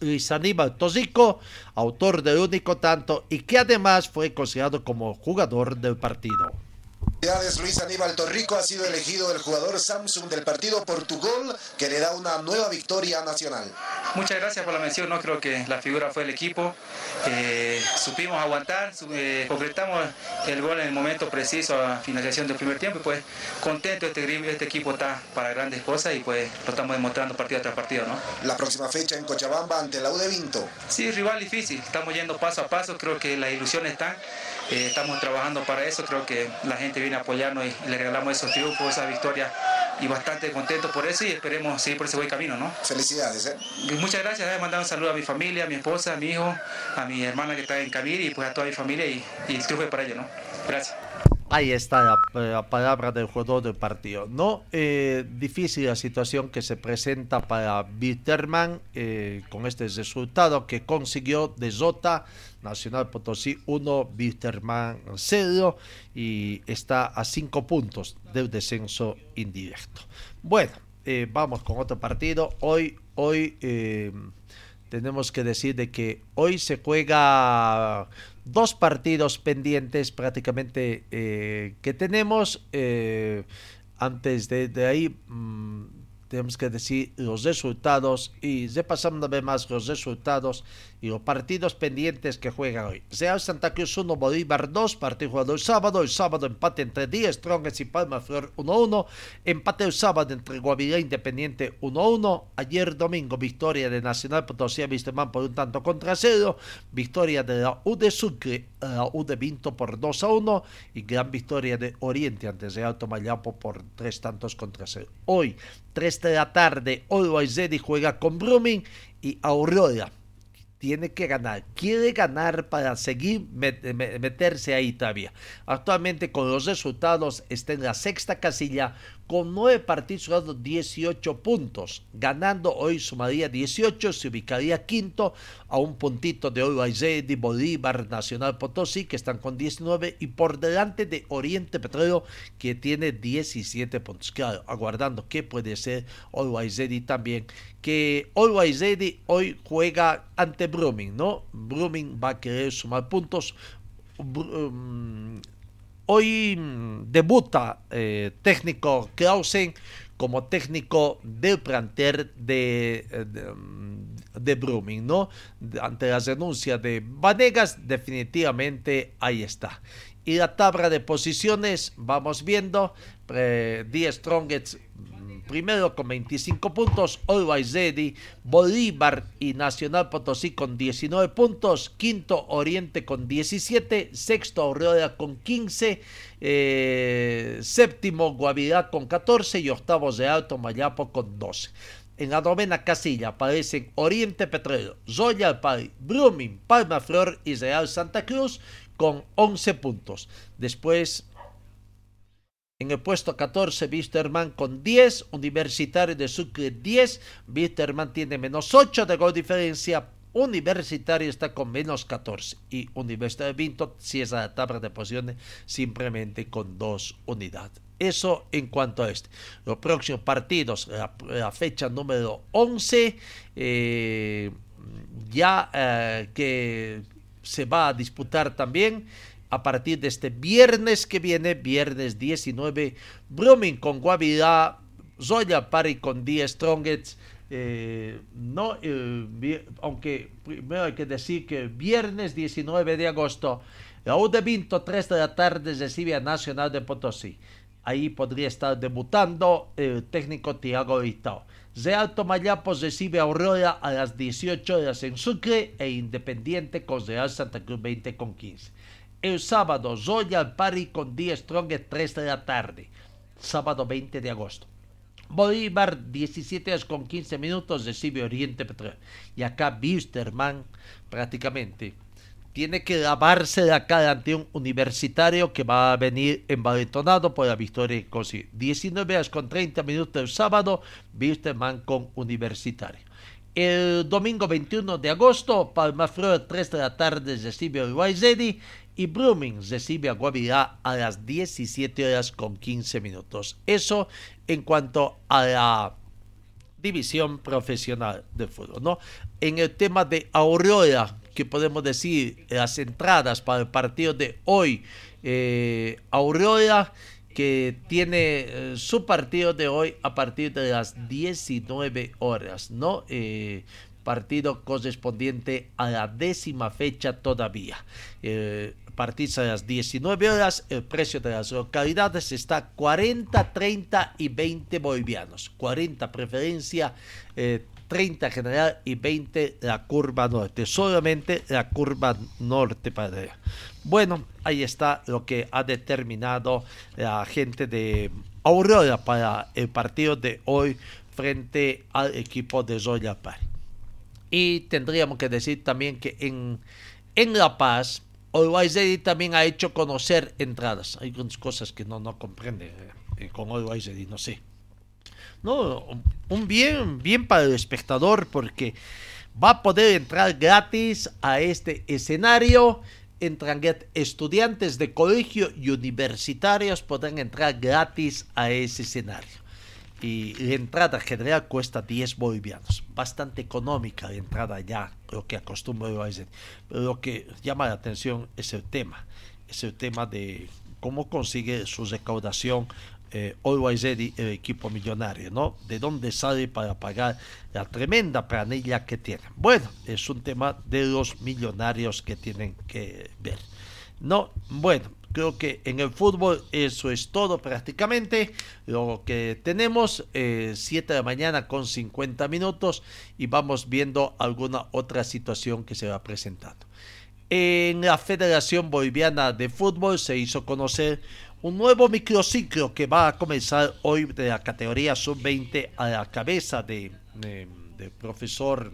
Luis Aníbal Tosico, autor del único tanto y que además fue considerado como jugador del partido. Luis Aníbal Torrico ha sido elegido el jugador Samsung del partido Portugal que le da una nueva victoria nacional. Muchas gracias por la mención, no creo que la figura fue el equipo. Eh, supimos aguantar, eh, concretamos el gol en el momento preciso a finalización del primer tiempo y pues contento este, este equipo está para grandes cosas y pues lo estamos demostrando partido tras partido, ¿no? La próxima fecha en Cochabamba ante la U de Vinto. Sí, rival difícil, estamos yendo paso a paso, creo que las ilusiones están. Eh, estamos trabajando para eso, creo que la gente viene a apoyarnos y le regalamos esos triunfos, esa victoria y bastante contento por eso y esperemos seguir por ese buen camino, ¿no? Felicidades, ¿eh? muchas gracias, he mandado un saludo a mi familia, a mi esposa, a mi hijo, a mi hermana que está en Camiri y pues a toda mi familia y, y el triunfo es para ellos, ¿no? Gracias. Ahí está la, palabra del jugador del partido. No eh, difícil la situación que se presenta para Bitterman eh, con este resultado que consiguió de Zota Nacional Potosí 1, Bitterman 0 y está a 5 puntos del descenso indirecto. Bueno, eh, vamos con otro partido. Hoy, hoy tenemos que decir de que hoy se juega dos partidos pendientes prácticamente eh, que tenemos. Eh, antes de, ahí, mm, tenemos que decir los resultados y repasando más los resultados y los partidos pendientes que juegan hoy. Real Santa Cruz 1, Bolívar 2, partido jugado el sábado, el sábado empate entre 10, Strongest y Palma Flor 1-1, empate el sábado entre Guavirá Independiente 1-1, ayer domingo victoria de Nacional Potosí Vistemán por un tanto contra cero, victoria de la U de Sucre, la U de Vinto por 2-1 y gran victoria de Oriente ante Real Tomayapo por tres tantos contra cero. Hoy, 3 de la tarde, Always Ready juega con Brumming y Aurora tiene que ganar, quiere ganar para seguir meterse ahí todavía. Actualmente con los resultados está en la sexta casilla con nueve partidos jugados 18 puntos. Ganando hoy sumaría 18, se ubicaría quinto a un puntito de de Bolívar, Nacional Potosí, que están con 19, y por delante de Oriente Petróleo, que tiene 17 puntos. Claro, aguardando qué puede ser Ready también, que Ready hoy juega ante Brumming, ¿no? Brumming va a querer sumar puntos. Um, Hoy mm, debuta eh, técnico Clausen como técnico del planter de, eh, mm, de, ¿no? Ante la renuncia de Vanegas, definitivamente ahí está. Y la tabla de posiciones, vamos viendo, eh, 10 Strongets primero con 25 puntos, Always Ready, Bolívar y Nacional Potosí con 19 puntos, quinto Oriente con 17, sexto Aurora con 15, eh, séptimo Guavirá con 14 y octavo de Alto Mayapo con 12. En la novena casilla aparecen Oriente Petróleo, Zoya Pari, Blooming, Palma Flor y Real Santa Cruz con 11 puntos. Después en el puesto 14, Bisterman con 10. Universitario de Sucre 10. Bisterman tiene menos 8 de gol diferencia. Universitario está con menos 14. Y Universidad de Vinto es la tabla de posiciones simplemente con 2 unidades. Eso en cuanto a este. Los próximos partidos, la, fecha número 11, eh, ya eh, que se va a disputar también a partir de este viernes que viene, viernes 19, Brumming con Guavirá, Zoya Pari con 10 Strongets. Eh, no, eh, aunque primero hay que decir que viernes 19 de agosto, la de Vinto, 3 de la tarde, recibe a Nacional de Potosí. Ahí podría estar debutando el técnico Tiago Vitao. Real Tomayapos recibe a Aurora a las 18 horas en Sucre e Independiente con Real Santa Cruz 20 con 15. El sábado, Royal Party con 10 Strong 3 de la tarde. Sábado 20 de agosto. Bolívar, 17 horas con 15 minutos, recibe Oriente Petróleo. Y acá Bisterman prácticamente tiene que lavarse la cara ante un universitario que va a venir envalentonado por la victoria con 19 horas con 30 minutos el sábado, Bisterman con universitario. El domingo 21 de agosto, Palmaflor 3 de la tarde recibe el Waizedi y Blooming recibe a Guavirá a las 17 horas con 15 minutos. Eso en cuanto a la división profesional de fútbol, ¿no? En el tema de Aurora, que podemos decir las entradas para el partido de hoy, eh, Aurora que tiene eh, su partido de hoy a partir de las 19 horas, ¿no? Eh, partido correspondiente a la décima fecha todavía. Eh, a partir de las 19 horas, el precio de las localidades está 40, 30 y 20 bolivianos. 40 preferencia, 30 general y 20 la curva norte. Solamente la curva norte para Bueno, ahí está lo que ha determinado la gente de Aurora para el partido de hoy frente al equipo de Zoya Y tendríamos que decir también que en, en La Paz, Always también ha hecho conocer entradas. Hay algunas cosas que no, no comprende eh, con Always no sé. No, un bien, bien para el espectador porque va a poder entrar gratis a este escenario. Entran estudiantes de colegio y universitarios podrán entrar gratis a ese escenario. Y la entrada general cuesta 10 bolivianos. Bastante económica la entrada ya, lo que acostumbro a decir. Pero lo que llama la atención es el tema. Es el tema de cómo consigue su recaudación eh, Always el equipo millonario, ¿no? ¿De dónde sale para pagar la tremenda planilla que tiene? Bueno, es un tema de los millonarios que tienen que ver. No, bueno, creo que en el fútbol eso es todo prácticamente. Lo que tenemos, 7 eh, de la mañana con 50 minutos y vamos viendo alguna otra situación que se va presentando. En la Federación Boliviana de Fútbol se hizo conocer un nuevo microciclo que va a comenzar hoy de la categoría sub-20 a la cabeza de, del profesor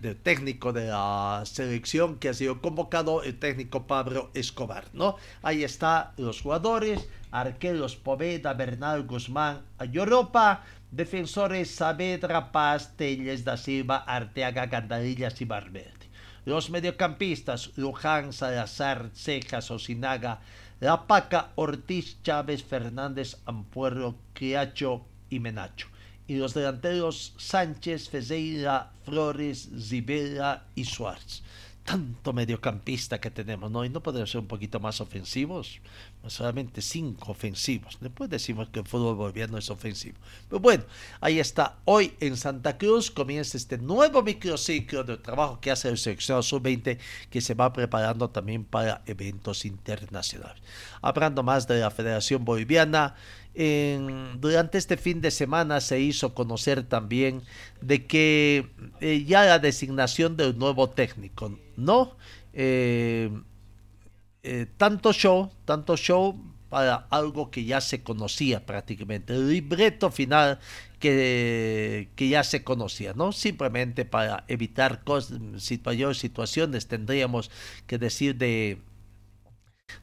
del técnico de la selección que ha sido convocado, el técnico Pablo Escobar, ¿no? Ahí está los jugadores, arqueros Poveda, Bernal, Guzmán, Ayoropa, defensores Saavedra, Paz, Telles, Da Silva, Arteaga, Gandarillas y Barberde. Los mediocampistas, Luján, Salazar, Cejas, Osinaga, la Paca, Ortiz, Chávez, Fernández, Ampuerro, Criacho y Menacho. Y los delanteros Sánchez, Fezeira, Flores, Zibela y Suárez tanto mediocampista que tenemos, ¿no? Y no podemos ser un poquito más ofensivos, solamente cinco ofensivos. Después decimos que el fútbol boliviano es ofensivo. Pero bueno, ahí está. Hoy en Santa Cruz comienza este nuevo microciclo de trabajo que hace el seleccionado sub-20 que se va preparando también para eventos internacionales. Hablando más de la Federación Boliviana, durante este fin de semana se hizo conocer también de que eh, ya la designación del nuevo técnico, ¿no? Eh, eh, tanto show, tanto show para algo que ya se conocía prácticamente, el libreto final que, que ya se conocía, ¿no? Simplemente para evitar cosas, situaciones tendríamos que decir de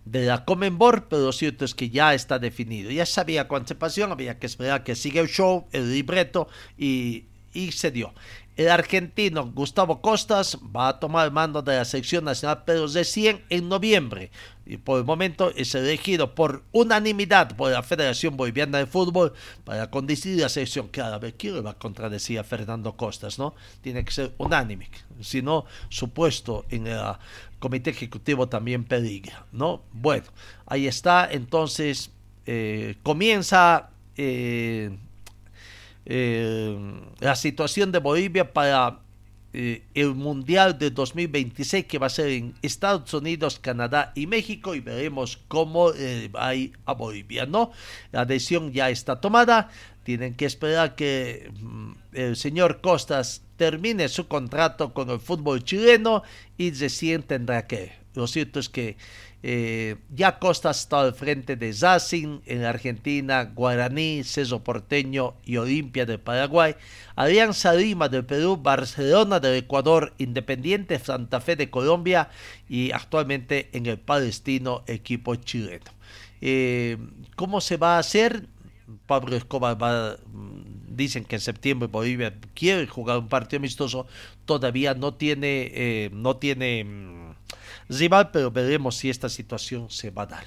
de la Comenbor, pero lo cierto es que ya está definido. Ya sabía cuánta pasó, había que esperar que siga el show, el libreto y, y se dio. El argentino Gustavo Costas va a tomar el mando de la selección nacional pero de 100 en noviembre y por el momento es elegido por unanimidad por la Federación Boliviana de Fútbol para conducir la selección. Claro, a ver, ¿quién le va a contradecir a Fernando Costas? no Tiene que ser unánime, si no, su puesto en el comité ejecutivo también peligra. ¿no? Bueno, ahí está, entonces eh, comienza... Eh, eh, la situación de Bolivia para el Mundial de 2026 que va a ser en Estados Unidos, Canadá y México y veremos cómo va a Bolivia, ¿no? La adhesión ya está tomada, tienen que esperar que mm, el señor Costas termine su contrato con el fútbol chileno y recién tendrá que. Lo cierto es que eh, ya Costa está al frente de Zacin en Argentina, Guaraní, Ceso Porteño y Olimpia de Paraguay, Alianza Lima del Perú, Barcelona del Ecuador, Independiente Santa Fe de Colombia y actualmente en el palestino equipo chileno. Eh, ¿Cómo se va a hacer? Pablo Escobar va, mm, dicen que en septiembre Bolivia quiere jugar un partido amistoso, todavía no tiene, eh, no tiene mm, rival, pero veremos si esta situación se va a dar.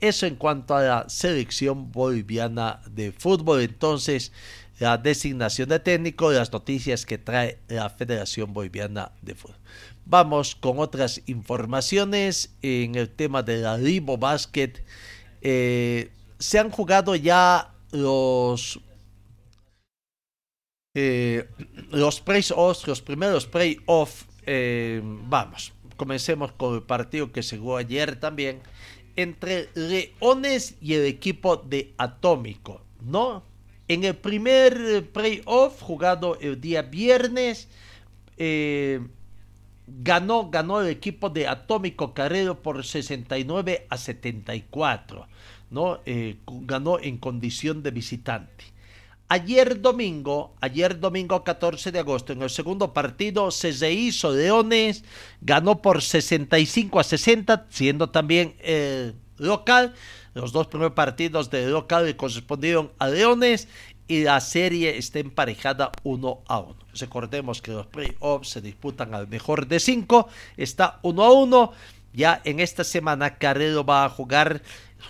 Eso en cuanto a la selección boliviana de fútbol. Entonces, la designación de técnico, las noticias que trae la Federación Boliviana de Fútbol. Vamos con otras informaciones en el tema de la Ribo Basket. Eh, se han jugado ya los eh, los playoffs, los primeros playoffs. Eh, vamos, comencemos con el partido que se jugó ayer también entre Leones y el equipo de Atómico, ¿no? En el primer playoff jugado el día viernes, eh, ganó, ganó el equipo de Atómico Carrero por 69 a 74, ¿no? Eh, ganó en condición de visitante. Ayer domingo, ayer domingo 14 de agosto, en el segundo partido, se hizo Leones, ganó por 65 a 60, siendo también el local. Los dos primeros partidos de local le correspondieron a Leones y la serie está emparejada uno a uno. Recordemos que los playoffs se disputan al mejor de cinco, está uno a uno. Ya en esta semana Carrero va a jugar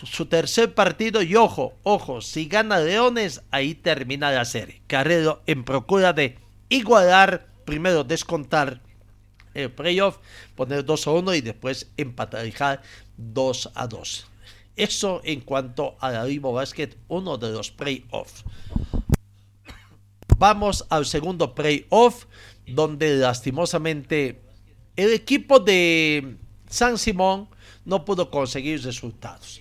su tercer partido y ojo, ojo, si gana Leones, ahí termina la serie. Carrero en procura de igualar, primero descontar el playoff, poner 2 a 1 y después empatar 2 a 2. Eso en cuanto a la Vivo Basket, uno de los playoffs. Vamos al segundo playoff, donde lastimosamente el equipo de San Simón no pudo conseguir resultados.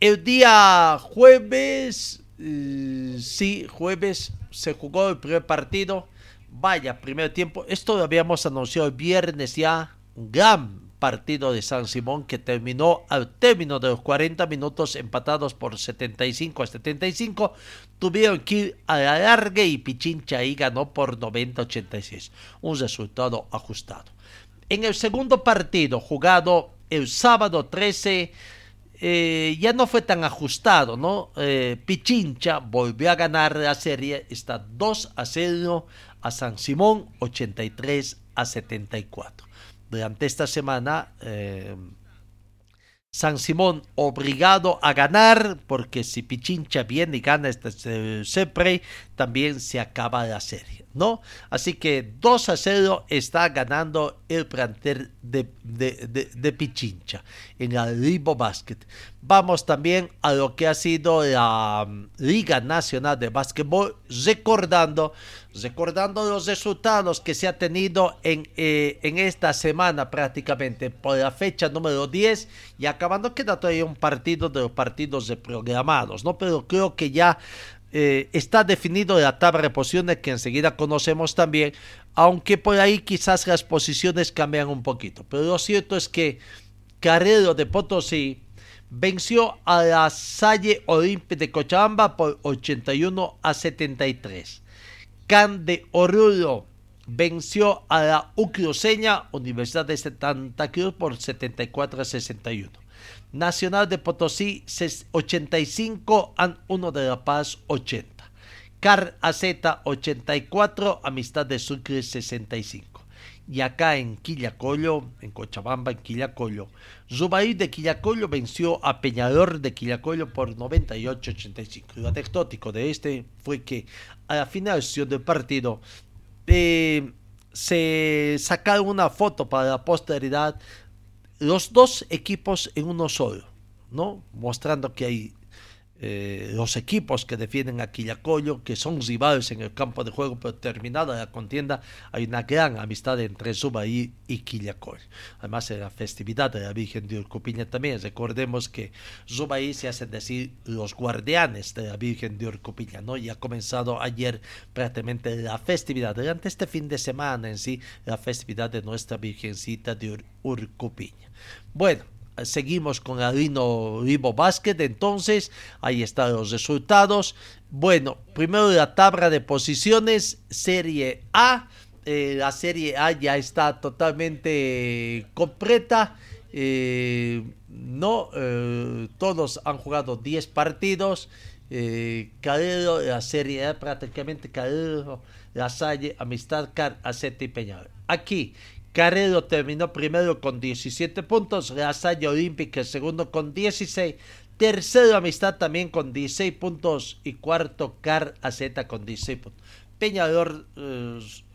El día jueves, eh, sí, jueves se jugó el primer partido. Vaya, primer tiempo. Esto lo habíamos anunciado el viernes ya. Gran partido de San Simón que terminó al término de los 40 minutos empatados por 75 a 75. Tuvieron que ir a la larga y Pichincha ahí ganó por 90 a 86. Un resultado ajustado. En el segundo partido jugado el sábado 13 eh, ya no fue tan ajustado, ¿no? Eh, Pichincha volvió a ganar la serie, está 2 a 0 a San Simón, 83 a 74. Durante esta semana, eh, San Simón obligado a ganar, porque si Pichincha viene y gana este Sepre, también se acaba la serie, ¿no? Así que 2 a 0 está ganando el plantel de, de, Pichincha en el Libo Basket. Vamos también a lo que ha sido la um, Liga Nacional de Básquetbol, recordando, recordando los resultados que se ha tenido en, eh, en esta semana prácticamente por la fecha número 10 y acabando queda todavía un partido de los partidos programados, ¿no? Pero creo que ya eh, está definido la tabla de posiciones que enseguida conocemos también, aunque por ahí quizás las posiciones cambian un poquito. Pero lo cierto es que Carrero de Potosí venció a la Salle Olímpica de Cochabamba por 81 a 73. Can de Oruro venció a la Ucruceña Universidad de Santa Cruz por 74 a 61. Nacional de Potosí 85, AN 1 de La Paz 80. CAR AZ 84, Amistad de Sucre 65. Y acá en Quillacollo, en Cochabamba, en Quillacollo, Zubaí de Quillacollo venció a Peñador de Quillacollo por 98-85. Lo anecdótico de este fue que a la finalización del partido eh, se sacaron una foto para la posteridad los dos equipos en uno solo, ¿no? Mostrando que hay eh, los equipos que defienden a Quillacollo, que son rivales en el campo de juego, pero terminada la contienda, hay una gran amistad entre Subaí y Quillacollo. Además, en la festividad de la Virgen de Urcupiña también, recordemos que Subaí se hacen decir los guardianes de la Virgen de Urcupiña, ¿no? Y ha comenzado ayer prácticamente la festividad, durante este fin de semana en sí, la festividad de nuestra Virgencita de Urcupiña. Bueno, seguimos con el Rino Vivo Basket. Entonces, ahí están los resultados. Bueno, primero la tabla de posiciones, Serie A. Eh, la Serie A ya está totalmente completa. Eh, no, eh, todos han jugado 10 partidos. Eh, la Serie A prácticamente Calero, La Salle, Amistad, Car, Acete y Peñal. Aquí, Carrero terminó primero con 17 puntos, La Salle Olímpica segundo con 16, Tercero, Amistad también con 16 puntos. Y cuarto, Car AZ con 16 puntos. Peñador,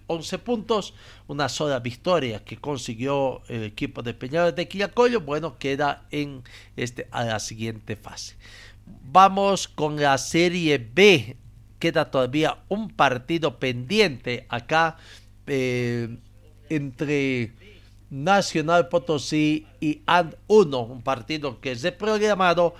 11 puntos. Una sola victoria que consiguió el equipo de Peñador de Quillacollo. Bueno, queda en este, a la siguiente fase. Vamos con la Serie B. Queda todavía un partido pendiente acá eh, entre Nacional Potosí y AND 1, un partido que es programado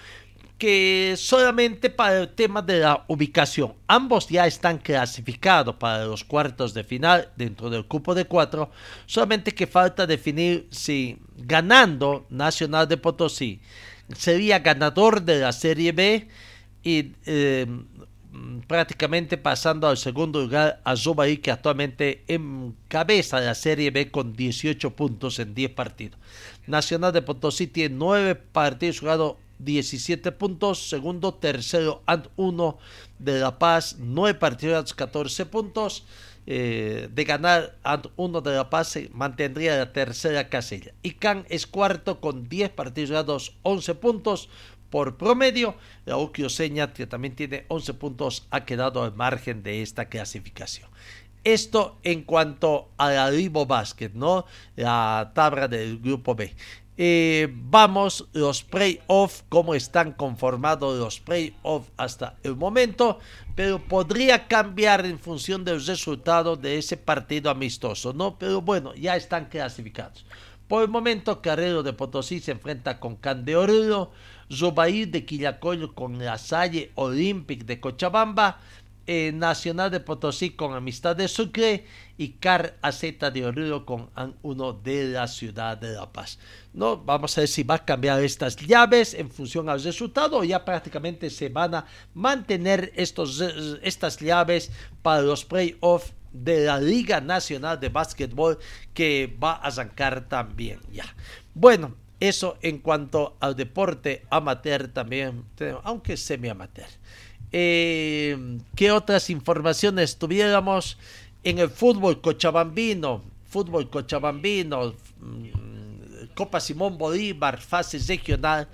que solamente para el tema de la ubicación. Ambos ya están clasificados para los cuartos de final dentro del cupo de cuatro, solamente que falta definir si ganando Nacional de Potosí sería ganador de la Serie B y eh, prácticamente pasando al segundo lugar a Zubaí que actualmente encabeza la Serie B con 18 puntos en 10 partidos. Nacional de Potosí tiene 9 partidos jugados 17 puntos, segundo, tercero, and 1 de La Paz, 9 partidos, 14 puntos. Eh, de ganar and 1 de La Paz se mantendría la tercera casilla. Y Can es cuarto con 10 partidos jugados, 11 puntos por promedio. La Seña, que también tiene 11 puntos, ha quedado al margen de esta clasificación. Esto en cuanto a la Ribo Basket, ¿no? La tabla del grupo B. Eh, vamos, los playoffs, cómo están conformados los playoffs hasta el momento, pero podría cambiar en función del resultado de ese partido amistoso, ¿no? Pero bueno, ya están clasificados. Por el momento, Carrero de Potosí se enfrenta con Can de Zubair de Quillacoyo con la Salle Olympic de Cochabamba, eh, Nacional de Potosí con Amistad de Sucre y Car AZ de Oruro con uno de la ciudad de La Paz. No, vamos a ver si va a cambiar estas llaves en función al resultado o ya prácticamente se van a mantener estos, estas llaves para los playoffs de la Liga Nacional de Básquetbol que va a arrancar también ya. Bueno, eso en cuanto al deporte amateur también, aunque semi-amateur. Eh, ¿Qué otras informaciones tuviéramos en el fútbol cochabambino? Fútbol cochabambino, mm, Copa Simón Bolívar, fase regional.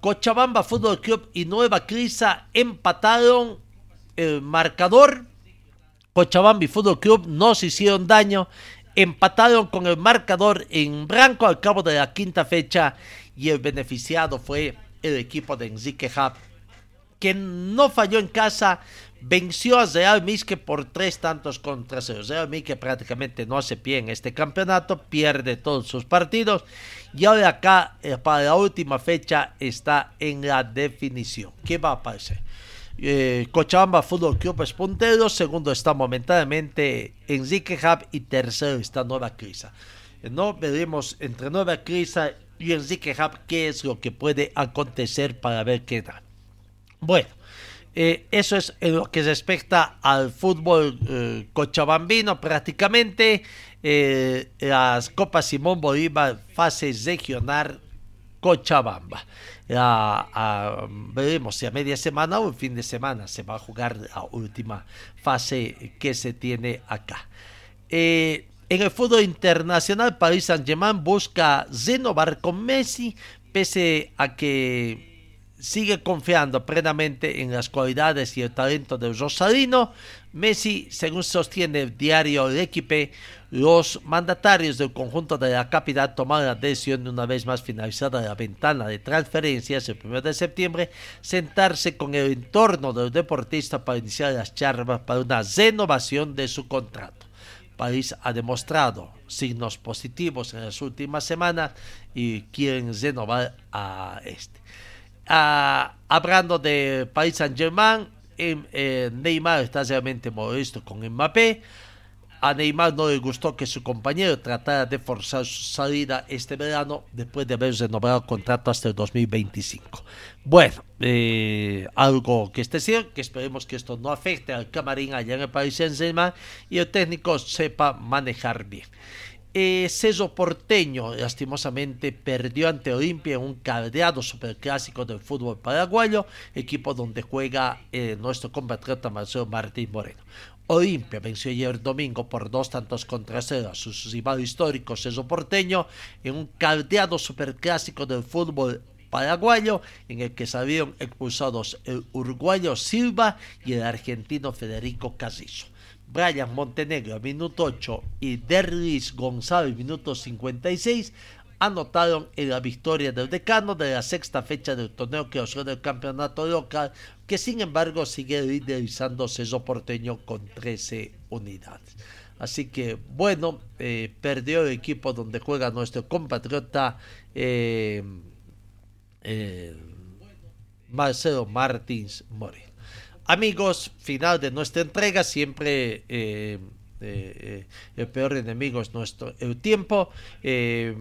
Cochabamba Fútbol Club y Nueva Crisa empataron el marcador. Cochabamba y Fútbol Club no se hicieron daño empataron con el marcador en blanco al cabo de la quinta fecha y el beneficiado fue el equipo de Enrique Hub, que no falló en casa, venció a Real Misque por tres tantos contra cero. Real Misque prácticamente no hace pie en este campeonato, pierde todos sus partidos y ahora acá eh, para la última fecha está en la definición. ¿Qué va a pasar? Eh, Cochabamba Fútbol Club es puntero, segundo está momentáneamente Enrique Hub y tercero está Nueva Crisa. Eh, no veremos entre Nueva Crisa y Enrique Hub qué es lo que puede acontecer para ver qué da. Bueno, eh, eso es en lo que respecta al fútbol cochabambino prácticamente. las Copas Simón Bolívar, fase regional Cochabamba veremos si a media semana o en fin de semana se va a jugar la última fase que se tiene acá. Eh, en el fútbol internacional, Paris Saint-Germain busca renovar con Messi, pese a que sigue confiando plenamente en las cualidades y el talento de Rosarino. Messi, según sostiene el diario El Equipe, los mandatarios del conjunto de la capital tomaron la decisión de una vez más finalizada la ventana de transferencias el 1 de septiembre, sentarse con el entorno del deportista para iniciar las charlas para una renovación de su contrato. París ha demostrado signos positivos en las últimas semanas y quieren renovar a este. Ah, hablando de Paris Saint-Germain, em, eh, Neymar está realmente molesto con Mbappé. A Neymar no le gustó que su compañero tratara de forzar su salida este verano después de haber renovado el contrato hasta el 2025. Bueno, eh, algo que esté cierto, que esperemos que esto no afecte al camarín allá en el Paris Saint-Germain y el técnico sepa manejar bien. Eh, Porteño lastimosamente perdió ante Olimpia en un caldeado superclásico del fútbol paraguayo, equipo donde juega eh, nuestro compatriota Marcelo Martín Moreno. Olimpia venció ayer domingo por dos tantos contra cero a su rival histórico Ceso Porteño en un caldeado superclásico del fútbol paraguayo, en el que salieron expulsados el uruguayo Silva y el argentino Federico Casizo. Brian Montenegro, minuto 8, y Derlis González, minuto 56, anotaron en la victoria del decano de la sexta fecha del torneo que osó del campeonato local, que sin embargo sigue liderizando Ceso Porteño con 13 unidades. Así que bueno, eh, perdió el equipo donde juega nuestro compatriota eh, eh, Marcelo Martins Moreno. Amigos, final de nuestra entrega, siempre eh, el peor enemigo es nuestro el tiempo. Eh,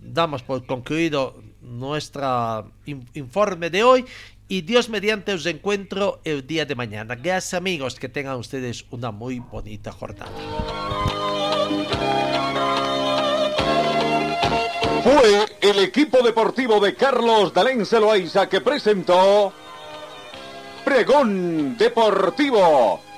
damos por concluido nuestro informe de hoy y Dios mediante os encuentro el día de mañana. Gracias amigos, que tengan ustedes una muy bonita jornada. Fue el equipo deportivo de Carlos Dalén Celoaiza que presentó Pregón Deportivo.